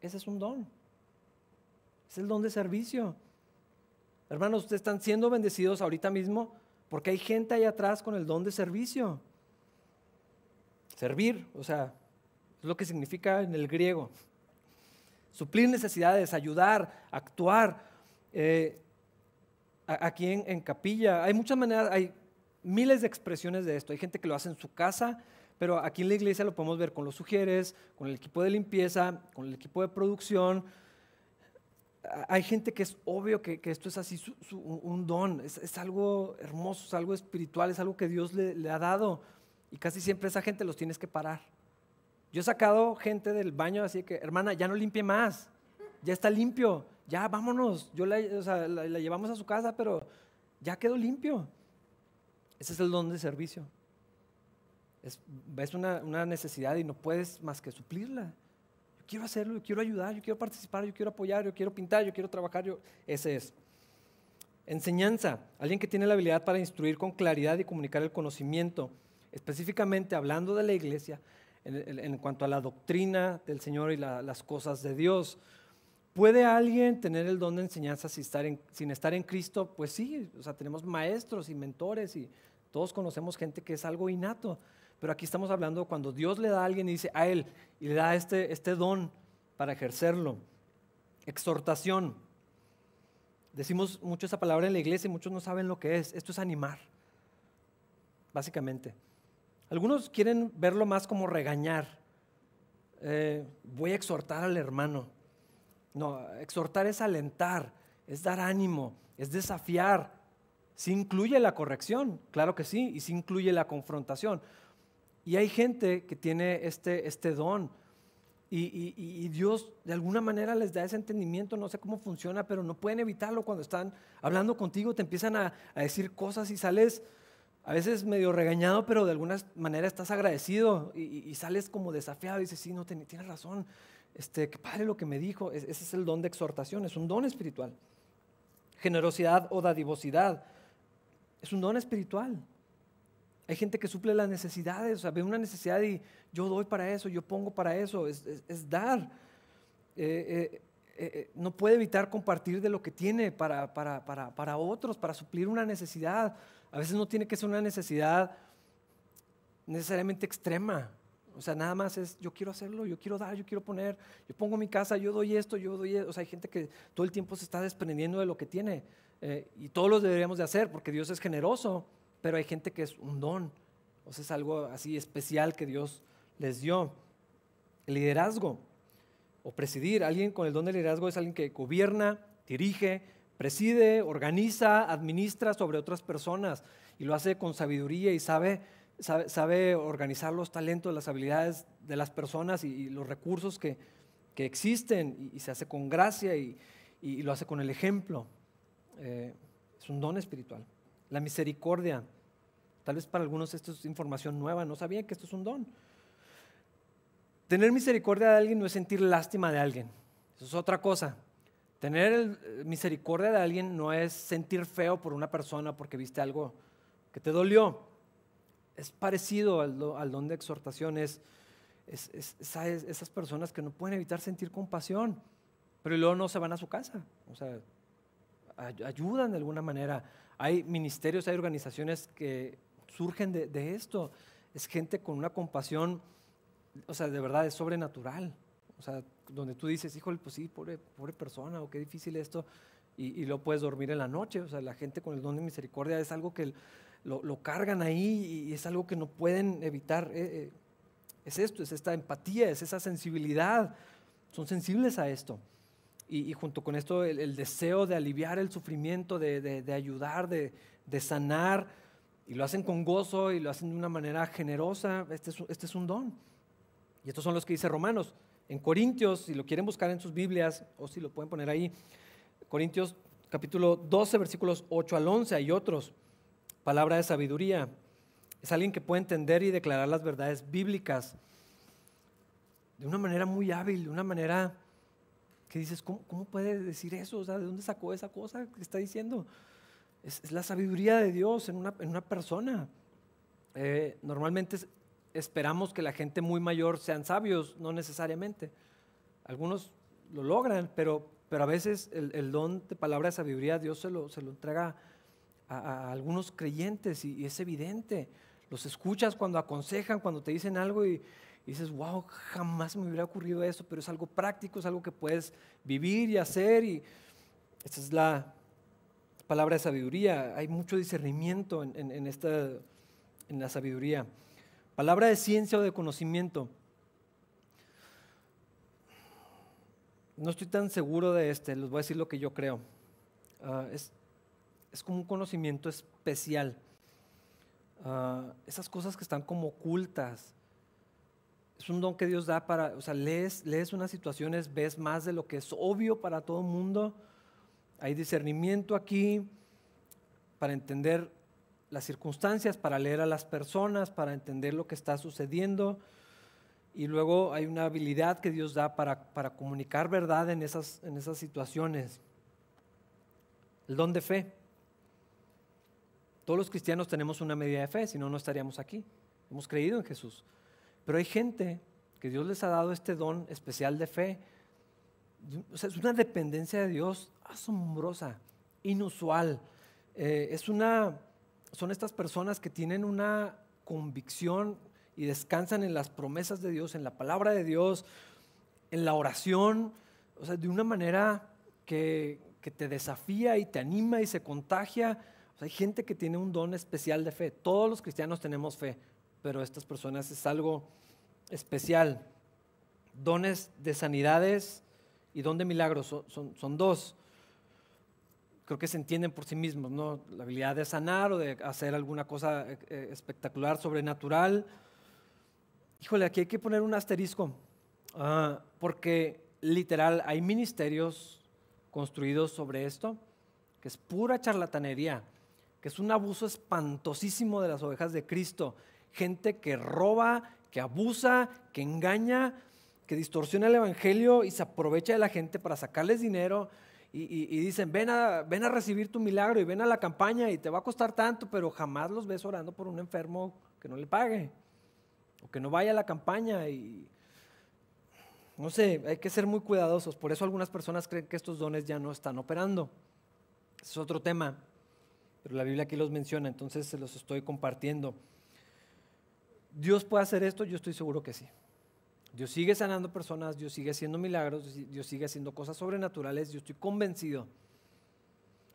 Ese es un don. Es el don de servicio. Hermanos, ustedes están siendo bendecidos ahorita mismo porque hay gente ahí atrás con el don de servicio. Servir, o sea, es lo que significa en el griego. Suplir necesidades, ayudar, actuar. Eh, aquí en, capilla hay muchas maneras, hay miles de expresiones de esto. Hay gente que lo hace en su casa, pero aquí en la iglesia lo podemos ver con los sugieres, con el equipo de limpieza, con el equipo de producción, hay gente que es obvio que, esto es así, un don, es, algo hermoso, es algo espiritual, es algo que Dios le, ha dado. Y casi siempre esa gente los tienes que parar. Yo he sacado gente del baño así que, hermana, ya no limpie más, ya está limpio, ya vámonos. Yo la, llevamos a su casa, pero ya quedó limpio. Ese es el don de servicio. Es, ves una, una necesidad y no puedes más que suplirla quiero hacerlo, yo quiero ayudar, yo quiero participar, yo quiero apoyar, yo quiero pintar, yo quiero trabajar, yo, ese es. Enseñanza, alguien que tiene la habilidad para instruir con claridad y comunicar el conocimiento, específicamente hablando de la iglesia en, cuanto a la doctrina del Señor y las cosas de Dios. ¿Puede alguien tener el don de enseñanza sin estar, en, Cristo? Pues sí, o sea, tenemos maestros y mentores y todos conocemos gente que es algo innato, pero aquí estamos hablando cuando Dios le da a alguien y dice a él y le da este, este don para ejercerlo. Exhortación. Decimos mucho esa palabra en la iglesia y muchos no saben lo que es. Esto es animar, básicamente. Algunos quieren verlo más como regañar. Eh, voy a exhortar al hermano. No, exhortar es alentar, es dar ánimo, es desafiar. Sí incluye la corrección, claro que sí, y sí incluye la confrontación. Y hay gente que tiene este, este don y, Dios de alguna manera les da ese entendimiento, no sé cómo funciona, pero no pueden evitarlo cuando están hablando contigo, te empiezan a, decir cosas y sales a veces medio regañado, pero de alguna manera estás agradecido y, sales como desafiado y dices, sí, no, tienes razón, este, qué padre lo que me dijo, ese es el don de exhortación, es un don espiritual. Generosidad o dadivosidad es un don espiritual. Hay gente que suple las necesidades, o sea, ve una necesidad y yo doy para eso, yo pongo para eso, es, dar. Eh, eh, eh, no puede evitar compartir de lo que tiene para, para, para, para, otros, para suplir una necesidad. A veces no tiene que ser una necesidad necesariamente extrema. O sea, nada más es, yo quiero hacerlo, yo quiero dar, yo quiero poner, yo pongo mi casa, yo doy esto, yo doy esto. O sea, hay gente que todo el tiempo se está desprendiendo de lo que tiene. y todos lo deberíamos de hacer porque Dios es generoso pero hay gente que es un don, o sea, es algo así especial que Dios les dio. El liderazgo o presidir, alguien con el don de liderazgo es alguien que gobierna, dirige, preside, organiza, administra sobre otras personas y lo hace con sabiduría y sabe, sabe, organizar los talentos, las habilidades de las personas y, los recursos que, existen y, se hace con gracia y, lo hace con el ejemplo. Eh, es un don espiritual. La misericordia. Tal vez para algunos esto es información nueva, no sabían que esto es un don. Tener misericordia de alguien no es sentir lástima de alguien. Eso es otra cosa. Tener eh, misericordia de alguien no es sentir feo por una persona porque viste algo que te dolió. Es parecido al, don de exhortación. Es, esas personas que no pueden evitar sentir compasión, pero luego no se van a su casa. O sea, ayudan de alguna manera. Hay ministerios, hay organizaciones que surgen de, esto. Es gente con una compasión, o sea, de verdad es sobrenatural. O sea, donde tú dices, híjole, pues sí, pobre, pobre persona, o qué difícil esto, y, y lo puedes dormir en la noche. O sea, la gente con el don de misericordia es algo que lo, cargan ahí y es algo que no pueden evitar. Eh, eh, es esto, es esta empatía, es esa sensibilidad. Son sensibles a esto. Y, junto con esto el, deseo de aliviar el sufrimiento, de, de ayudar, de, sanar y lo hacen con gozo y lo hacen de una manera generosa. Este es, este es un don. Y estos son los que dice Romanos. En Corintios, si lo quieren buscar en sus Biblias o si lo pueden poner ahí, Corintios capítulo 12, versículos 8 al 11, hay otros. Palabra de sabiduría. Es alguien que puede entender y declarar las verdades bíblicas de una manera muy hábil, de una manera que dices, ¿cómo, cómo puede decir eso? O sea, ¿de dónde sacó esa cosa que está diciendo? Es, la sabiduría de Dios en una, en una persona. Eh, normalmente esperamos que la gente muy mayor sean sabios, no necesariamente. Algunos lo logran, pero, pero a veces el, don de palabra de sabiduría Dios se lo, se lo entrega a, algunos creyentes y, es evidente. Los escuchas cuando aconsejan, cuando te dicen algo y, dices, wow, jamás me hubiera ocurrido eso, pero es algo práctico, es algo que puedes vivir y hacer. Y esta es la, palabra de sabiduría, hay mucho discernimiento en, esta, en la sabiduría. Palabra de ciencia o de conocimiento. No estoy tan seguro de este, les voy a decir lo que yo creo. Ah, es, como un conocimiento especial. Ah, esas cosas que están como ocultas. Es un don que Dios da para, o sea, lees, lees unas situaciones, ves más de lo que es obvio para todo el mundo hay discernimiento aquí para entender las circunstancias, para leer a las personas, para entender lo que está sucediendo. Y luego hay una habilidad que Dios da para, para comunicar verdad en esas, en esas situaciones. El don de fe. Todos los cristianos tenemos una medida de fe, si no, no estaríamos aquí. Hemos creído en Jesús. Pero hay gente que Dios les ha dado este don especial de fe. O sea, es una dependencia de Dios asombrosa, inusual. Eh, es una, son estas personas que tienen una convicción y descansan en las promesas de Dios, en la palabra de Dios, en la oración, o sea, de una manera que, que te desafía y te anima y se contagia. Hay gente que tiene un don especial de fe. Todos los cristianos tenemos fe, pero estas personas es algo especial. Dones de sanidades y don de milagros son, son dos creo que se entienden por sí mismos, ¿no? La habilidad de sanar o de hacer alguna cosa eh, eh, espectacular, sobrenatural. Híjole, aquí hay que poner un asterisco, ah, porque literal hay ministerios construidos sobre esto, que es pura charlatanería, que es un abuso espantosísimo de las ovejas de Cristo. Gente que roba, que abusa, que engaña, que distorsiona el Evangelio y se aprovecha de la gente para sacarles dinero y, dicen, ven a, ven a recibir tu milagro y ven a la campaña y te va a costar tanto, pero jamás los ves orando por un enfermo que no le pague o que no vaya a la campaña. Y no sé, hay que ser muy cuidadosos. Por eso algunas personas creen que estos dones ya no están operando. Ese es otro tema, pero la Biblia aquí los menciona, entonces se los estoy compartiendo. ¿Dios puede hacer esto? Yo estoy seguro que sí. Dios sigue sanando personas, Dios sigue haciendo milagros, Dios sigue haciendo cosas sobrenaturales. Yo estoy convencido.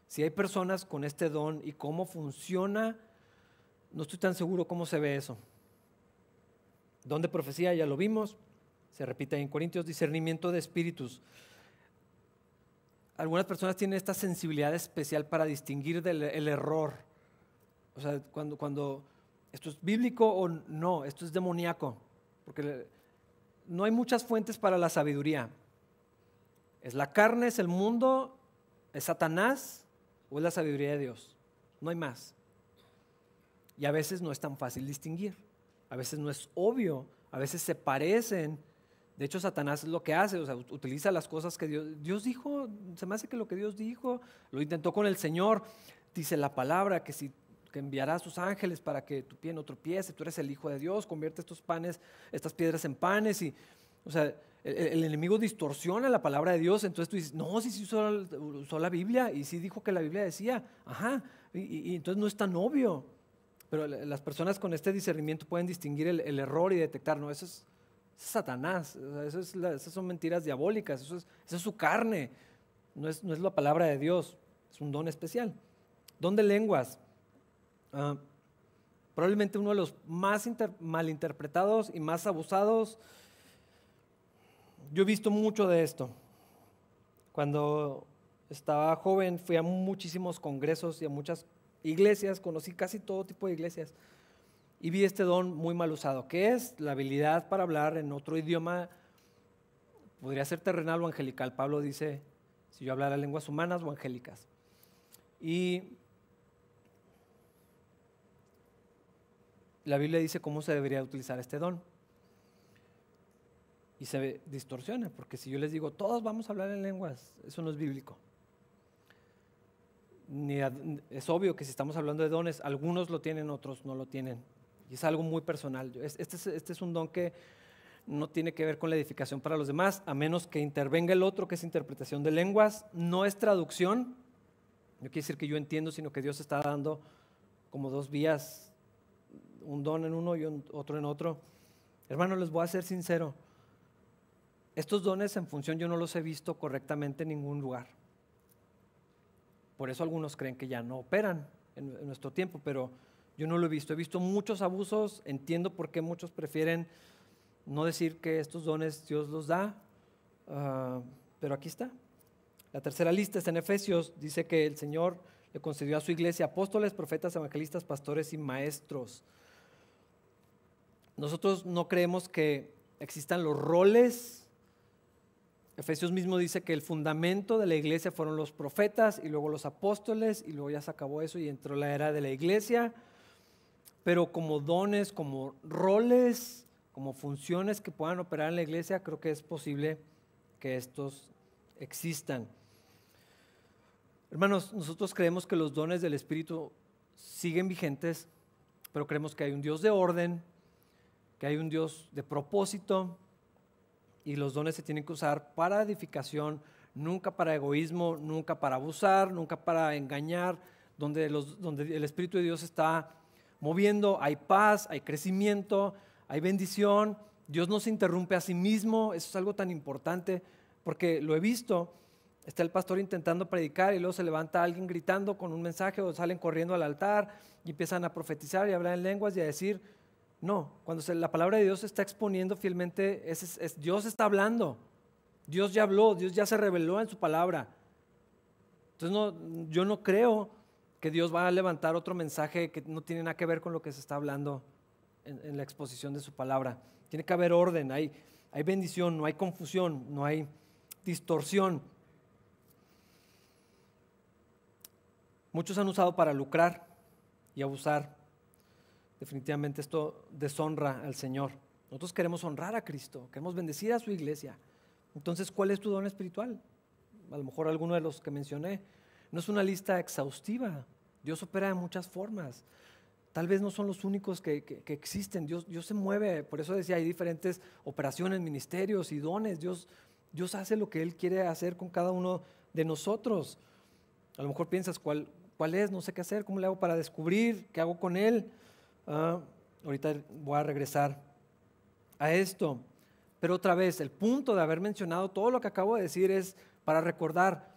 Si hay personas con este don y cómo funciona, no estoy tan seguro cómo se ve eso. Don de profecía, ya lo vimos, se repite en Corintios, discernimiento de espíritus. Algunas personas tienen esta sensibilidad especial para distinguir del, el error. O sea, cuando, cuando esto es bíblico o no, esto es demoníaco. Porque no hay muchas fuentes para la sabiduría. ¿Es la carne, es el mundo, es Satanás o es la sabiduría de Dios? No hay más. Y a veces no es tan fácil distinguir. A veces no es obvio. A veces se parecen. De hecho, Satanás lo que hace, o sea, utiliza las cosas que Dios, Dios dijo, se me hace que lo que Dios dijo, lo intentó con el Señor, dice la palabra, que si que enviará a sus ángeles para que tu pie no tropiece, tú eres el Hijo de Dios, convierte estos panes, estas piedras en panes y, o sea, el, enemigo distorsiona la palabra de Dios, entonces tú dices, no, sí, sí usó, la Biblia y sí dijo que la Biblia decía, ajá, y, entonces no es tan obvio, pero las personas con este discernimiento pueden distinguir el, error y detectar, no, eso es, Satanás, es esas son mentiras diabólicas, eso es, es su carne, no es, no es la palabra de Dios, es un don especial. Don de lenguas. Ah, probablemente uno de los más malinterpretados y más abusados. Yo he visto mucho de esto. Cuando estaba joven fui a muchísimos congresos y a muchas iglesias, conocí casi todo tipo de iglesias y vi este don muy mal usado, que es la habilidad para hablar en otro idioma, podría ser terrenal o angelical. Pablo dice, si yo hablara lenguas humanas o angélicas. Y la Biblia dice cómo se debería utilizar este don. Y se distorsiona, porque si yo les digo, todos vamos a hablar en lenguas, eso no es bíblico. Es obvio que si estamos hablando de dones, algunos lo tienen, otros no lo tienen. Y es algo muy personal. Este es, este es un don que no tiene que ver con la edificación para los demás, a menos que intervenga el otro, que es interpretación de lenguas. No es traducción, no quiere decir que yo entiendo, sino que Dios está dando como dos vías un don en uno y otro en otro. Hermano, les voy a ser sincero. Estos dones en función yo no los he visto correctamente en ningún lugar. Por eso algunos creen que ya no operan en, nuestro tiempo, pero yo no lo he visto. He visto muchos abusos, entiendo por qué muchos prefieren no decir que estos dones Dios los da, ah, pero aquí está. La tercera lista está en Efesios, dice que el Señor le concedió a su iglesia apóstoles, profetas, evangelistas, pastores y maestros. Nosotros no creemos que existan los roles. Efesios mismo dice que el fundamento de la iglesia fueron los profetas y luego los apóstoles y luego ya se acabó eso y entró la era de la iglesia. Pero como dones, como roles, como funciones que puedan operar en la iglesia, creo que es posible que estos existan. Hermanos, nosotros creemos que los dones del Espíritu siguen vigentes, pero creemos que hay un Dios de orden, que hay un Dios de propósito y los dones se tienen que usar para edificación, nunca para egoísmo, nunca para abusar, nunca para engañar, donde, donde el Espíritu de Dios está moviendo, hay paz, hay crecimiento, hay bendición, Dios no se interrumpe a sí mismo, eso es algo tan importante, porque lo he visto, está el pastor intentando predicar y luego se levanta alguien gritando con un mensaje o salen corriendo al altar y empiezan a profetizar y a hablar en lenguas y a decir, no, cuando la palabra de Dios se está exponiendo fielmente, es, Dios está hablando. Dios ya habló, Dios ya se reveló en su palabra. Entonces no, yo no creo que Dios va a levantar otro mensaje que no tiene nada que ver con lo que se está hablando en, la exposición de su palabra. Tiene que haber orden, hay, hay bendición, no hay confusión, no hay distorsión. Muchos han usado para lucrar y abusar Definitivamente esto deshonra al Señor. Nosotros queremos honrar a Cristo, queremos bendecir a su iglesia. Entonces, ¿cuál es tu don espiritual? A lo mejor alguno de los que mencioné. No es una lista exhaustiva. Dios opera de muchas formas. Tal vez no son los únicos que, existen. Dios, Dios se mueve. Por eso decía, hay diferentes operaciones, ministerios y dones. Dios, Dios hace lo que Él quiere hacer con cada uno de nosotros. A lo mejor piensas, ¿cuál, cuál es? No sé qué hacer. ¿Cómo le hago para descubrir? ¿Qué hago con Él? Ah, ahorita voy a regresar a esto. Pero otra vez, el punto de haber mencionado todo lo que acabo de decir es para recordar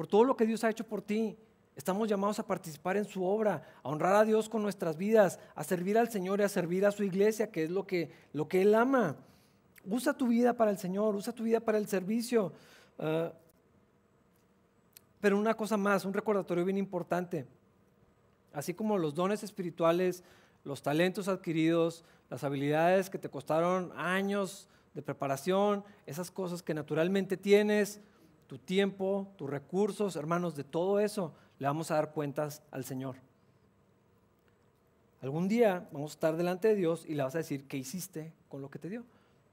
por todo lo que Dios ha hecho por ti. Estamos llamados a participar en su obra, a honrar a Dios con nuestras vidas, a servir al Señor y a servir a su iglesia, que es lo que, lo que Él ama. Usa tu vida para el Señor, usa tu vida para el servicio. Ah, pero una cosa más, un recordatorio bien importante. Así como los dones espirituales los talentos adquiridos, las habilidades que te costaron años de preparación, esas cosas que naturalmente tienes, tu tiempo, tus recursos, hermanos, de todo eso le vamos a dar cuentas al Señor. Algún día vamos a estar delante de Dios y le vas a decir qué hiciste con lo que te dio.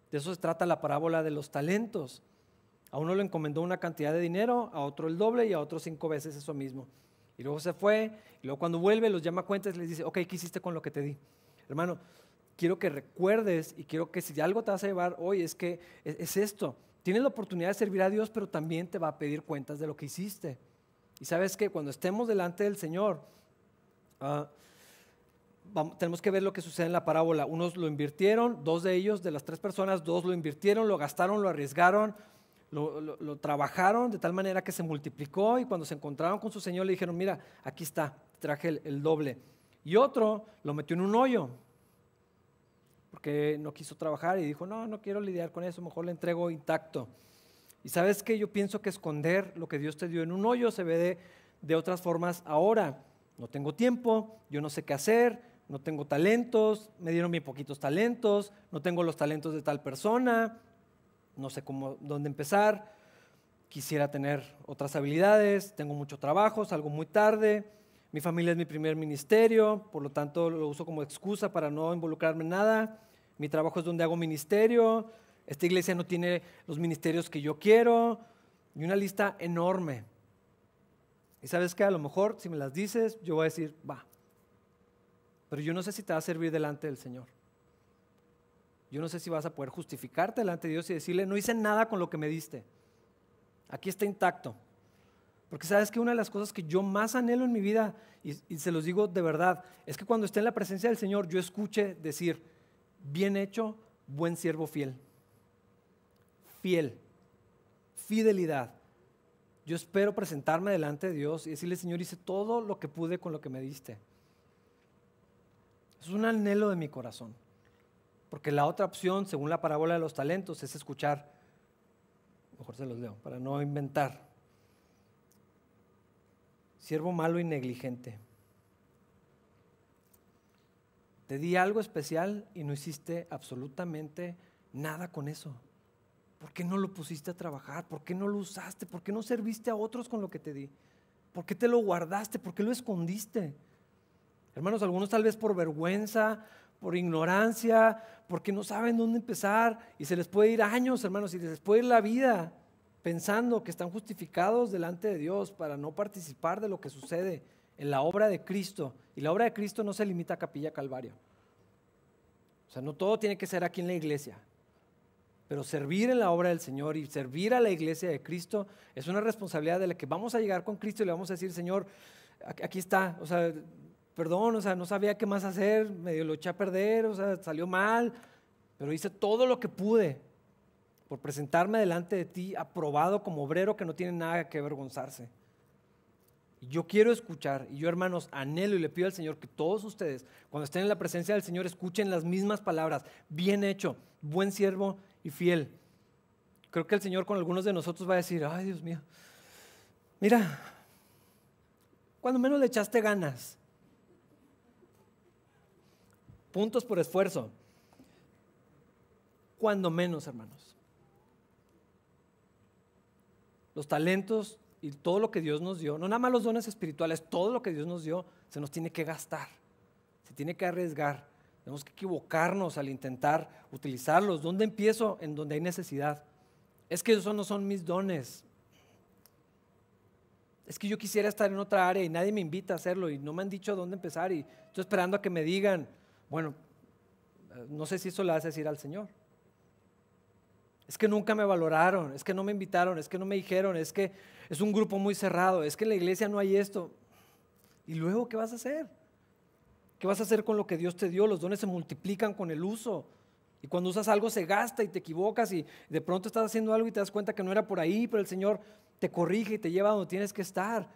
De eso se trata la parábola de los talentos. A uno le encomendó una cantidad de dinero, a otro el doble y a otro cinco veces eso mismo. Y luego se fue, y luego cuando vuelve los llama a cuentas y les dice, ok, ¿qué hiciste con lo que te di? Hermano, quiero que recuerdes y quiero que si algo te vas a llevar hoy es que es, esto. Tienes la oportunidad de servir a Dios, pero también te va a pedir cuentas de lo que hiciste. Y sabes que cuando estemos delante del Señor, ah, tenemos que ver lo que sucede en la parábola. Unos lo invirtieron, dos de ellos, de las tres personas, dos lo invirtieron, lo gastaron, lo arriesgaron, lo, trabajaron de tal manera que se multiplicó y cuando se encontraron con su Señor le dijeron, mira, aquí está, traje el, doble. Y otro lo metió en un hoyo porque no quiso trabajar y dijo, no, no quiero lidiar con eso, mejor le entrego intacto. Y sabes que yo pienso que esconder lo que Dios te dio en un hoyo se ve de, otras formas ahora. No tengo tiempo, yo no sé qué hacer, no tengo talentos, me dieron bien poquitos talentos, no tengo los talentos de tal persona, no sé cómo, dónde empezar, quisiera tener otras habilidades, tengo mucho trabajo, salgo muy tarde, mi familia es mi primer ministerio, por lo tanto lo uso como excusa para no involucrarme en nada, mi trabajo es donde hago ministerio, esta iglesia no tiene los ministerios que yo quiero, y una lista enorme. Y sabes que a lo mejor si me las dices, yo voy a decir, va, pero yo no sé si te va a servir delante del Señor. Yo no sé si vas a poder justificarte delante de Dios y decirle, no hice nada con lo que me diste. Aquí está intacto. Porque sabes que una de las cosas que yo más anhelo en mi vida, y, se los digo de verdad, es que cuando esté en la presencia del Señor yo escuche decir, bien hecho, buen siervo fiel. Fiel. Fidelidad. Yo espero presentarme delante de Dios y decirle, Señor, hice todo lo que pude con lo que me diste. Es un anhelo de mi corazón. Porque la otra opción, según la parábola de los talentos, es escuchar, mejor se los leo, para no inventar. Siervo malo y negligente. Te di algo especial y no hiciste absolutamente nada con eso. ¿Por qué no lo pusiste a trabajar? ¿Por qué no lo usaste? ¿Por qué no serviste a otros con lo que te di? ¿Por qué te lo guardaste? ¿Por qué lo escondiste? Hermanos, algunos tal vez por vergüenza, por ignorancia, porque no saben dónde empezar y se les puede ir años, hermanos, y se les puede ir la vida pensando que están justificados delante de Dios para no participar de lo que sucede en la obra de Cristo. Y la obra de Cristo no se limita a Capilla Calvario. O sea, no todo tiene que ser aquí en la iglesia. Pero servir en la obra del Señor y servir a la iglesia de Cristo es una responsabilidad de la que vamos a llegar con Cristo y le vamos a decir, Señor, aquí está, o sea, perdón, o sea, no sabía qué más hacer, medio lo eché a perder, o sea, salió mal, pero hice todo lo que pude por presentarme delante de ti aprobado como obrero que no tiene nada que avergonzarse. Yo quiero escuchar, y yo hermanos anhelo y le pido al Señor que todos ustedes, cuando estén en la presencia del Señor, escuchen las mismas palabras, bien hecho, buen siervo y fiel. Creo que el Señor con algunos de nosotros va a decir, ay Dios mío, mira, cuando menos le echaste ganas, puntos por esfuerzo, cuando menos hermanos. Los talentos y todo lo que Dios nos dio, no nada más los dones espirituales, todo lo que Dios nos dio se nos tiene que gastar, se tiene que arriesgar. Tenemos que equivocarnos al intentar utilizarlos. ¿Dónde empiezo? En donde hay necesidad. Es que esos no son mis dones. Es que yo quisiera estar en otra área y nadie me invita a hacerlo y no me han dicho dónde empezar y estoy esperando a que me digan, bueno, no sé si eso le hace decir al Señor. Es que nunca me valoraron, es que no me invitaron, es que no me dijeron, es que es un grupo muy cerrado, es que en la iglesia no hay esto. ¿Y luego qué vas a hacer? ¿Qué vas a hacer con lo que Dios te dio? Los dones se multiplican con el uso. Y cuando usas algo se gasta y te equivocas y de pronto estás haciendo algo y te das cuenta que no era por ahí, pero el Señor te corrige y te lleva donde tienes que estar.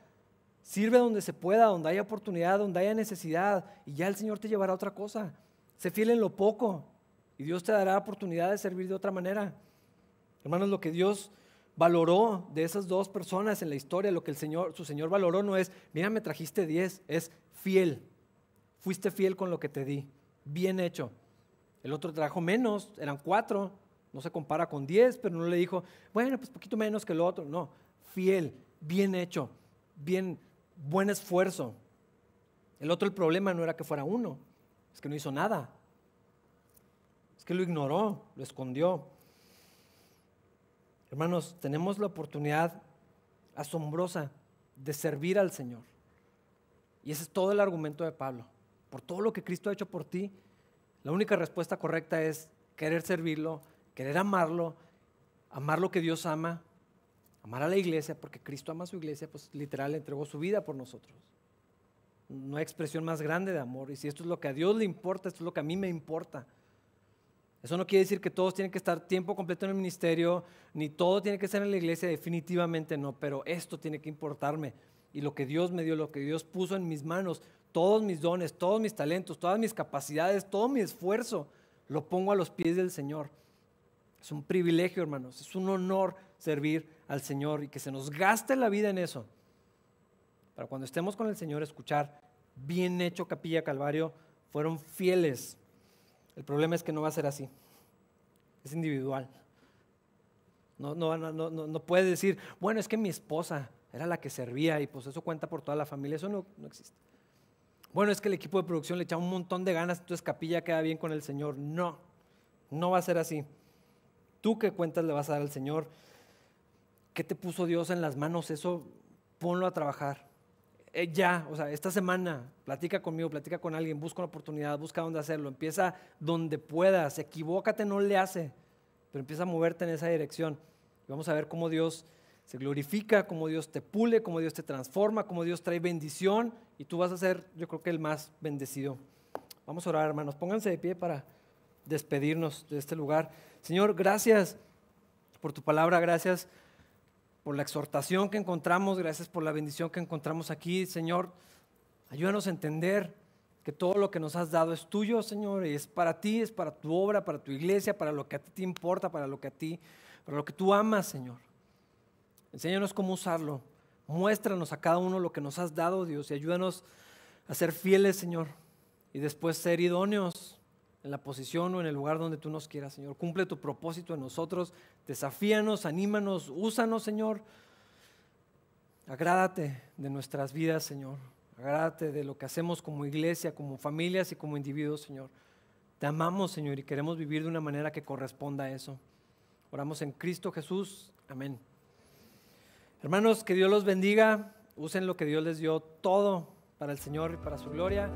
Sirve donde se pueda, donde haya oportunidad, donde haya necesidad y ya el Señor te llevará a otra cosa. Sé fiel en lo poco y Dios te dará oportunidad de servir de otra manera. Hermanos, lo que Dios valoró de esas dos personas en la historia, lo que el Señor, su Señor valoró no es, mira, me trajiste diez, es fiel. Fuiste fiel con lo que te di. Bien hecho. El otro trajo menos, eran cuatro. No se compara con diez, pero no le dijo, bueno, pues poquito menos que el otro. No, fiel, bien hecho, bien, buen esfuerzo. El otro, el problema no era que fuera uno, es que no hizo nada. Es que lo ignoró, lo escondió. Hermanos, tenemos la oportunidad asombrosa de servir al Señor. Y ese es todo el argumento de Pablo. Por todo lo que Cristo ha hecho por ti, la única respuesta correcta es querer servirlo, querer amarlo, amar lo que Dios ama, amar a la iglesia, porque Cristo ama a su iglesia, pues literal entregó su vida por nosotros. No hay expresión más grande de amor. Y si esto es lo que a Dios le importa, esto es lo que a mí me importa. Eso no quiere decir que todos tienen que estar tiempo completo en el ministerio, ni todo tiene que ser en la iglesia, definitivamente no, pero esto tiene que importarme. Y lo que Dios me dio, lo que Dios puso en mis manos, todos mis dones, todos mis talentos, todas mis capacidades, todo mi esfuerzo, lo pongo a los pies del Señor. Es un privilegio, hermanos, es un honor servir al Señor y que se nos gaste la vida en eso. Para cuando estemos con el Señor, escuchar, bien hecho Capilla Calvario, fueron fieles el problema es que no va a ser así. Es individual. No, no, no, no, puedes decir, bueno, es que mi esposa era la que servía y pues eso cuenta por toda la familia. Eso no, no existe. Bueno, es que el equipo de producción le echaba un montón de ganas, entonces capilla queda bien con el Señor. No, no va a ser así. Tú qué cuentas le vas a dar al Señor. ¿Qué te puso Dios en las manos? Eso ponlo a trabajar. Eh, ya, o sea, esta semana, platica conmigo, platica con alguien, busca una oportunidad, busca dónde hacerlo, empieza donde puedas, equivócate, no le hace, pero empieza a moverte en esa dirección. vamos a ver cómo Dios se glorifica, cómo Dios te pule, cómo Dios te transforma, cómo Dios trae bendición y tú vas a ser, yo creo que el más bendecido. Vamos a orar, hermanos, pónganse de pie para despedirnos de este lugar. Señor, gracias por tu palabra, gracias por la exhortación que encontramos, gracias por la bendición que encontramos aquí, Señor. Ayúdanos a entender que todo lo que nos has dado es tuyo, Señor, y es para ti, es para tu obra, para tu iglesia, para lo que a ti te importa, para lo que a ti, para lo que tú amas, Señor. Enséñanos cómo usarlo. Muéstranos a cada uno lo que nos has dado, Dios, y ayúdanos a ser fieles, Señor, y después ser idóneos en la posición o en el lugar donde tú nos quieras, Señor. Cumple tu propósito en nosotros, desafíanos, anímanos, úsanos, Señor. Agrádate de nuestras vidas, Señor. Agrádate de lo que hacemos como iglesia, como familias y como individuos, Señor. Te amamos, Señor, y queremos vivir de una manera que corresponda a eso. Oramos en Cristo Jesús. Amén. Hermanos, que Dios los bendiga. Usen lo que Dios les dio todo para el Señor y para su gloria.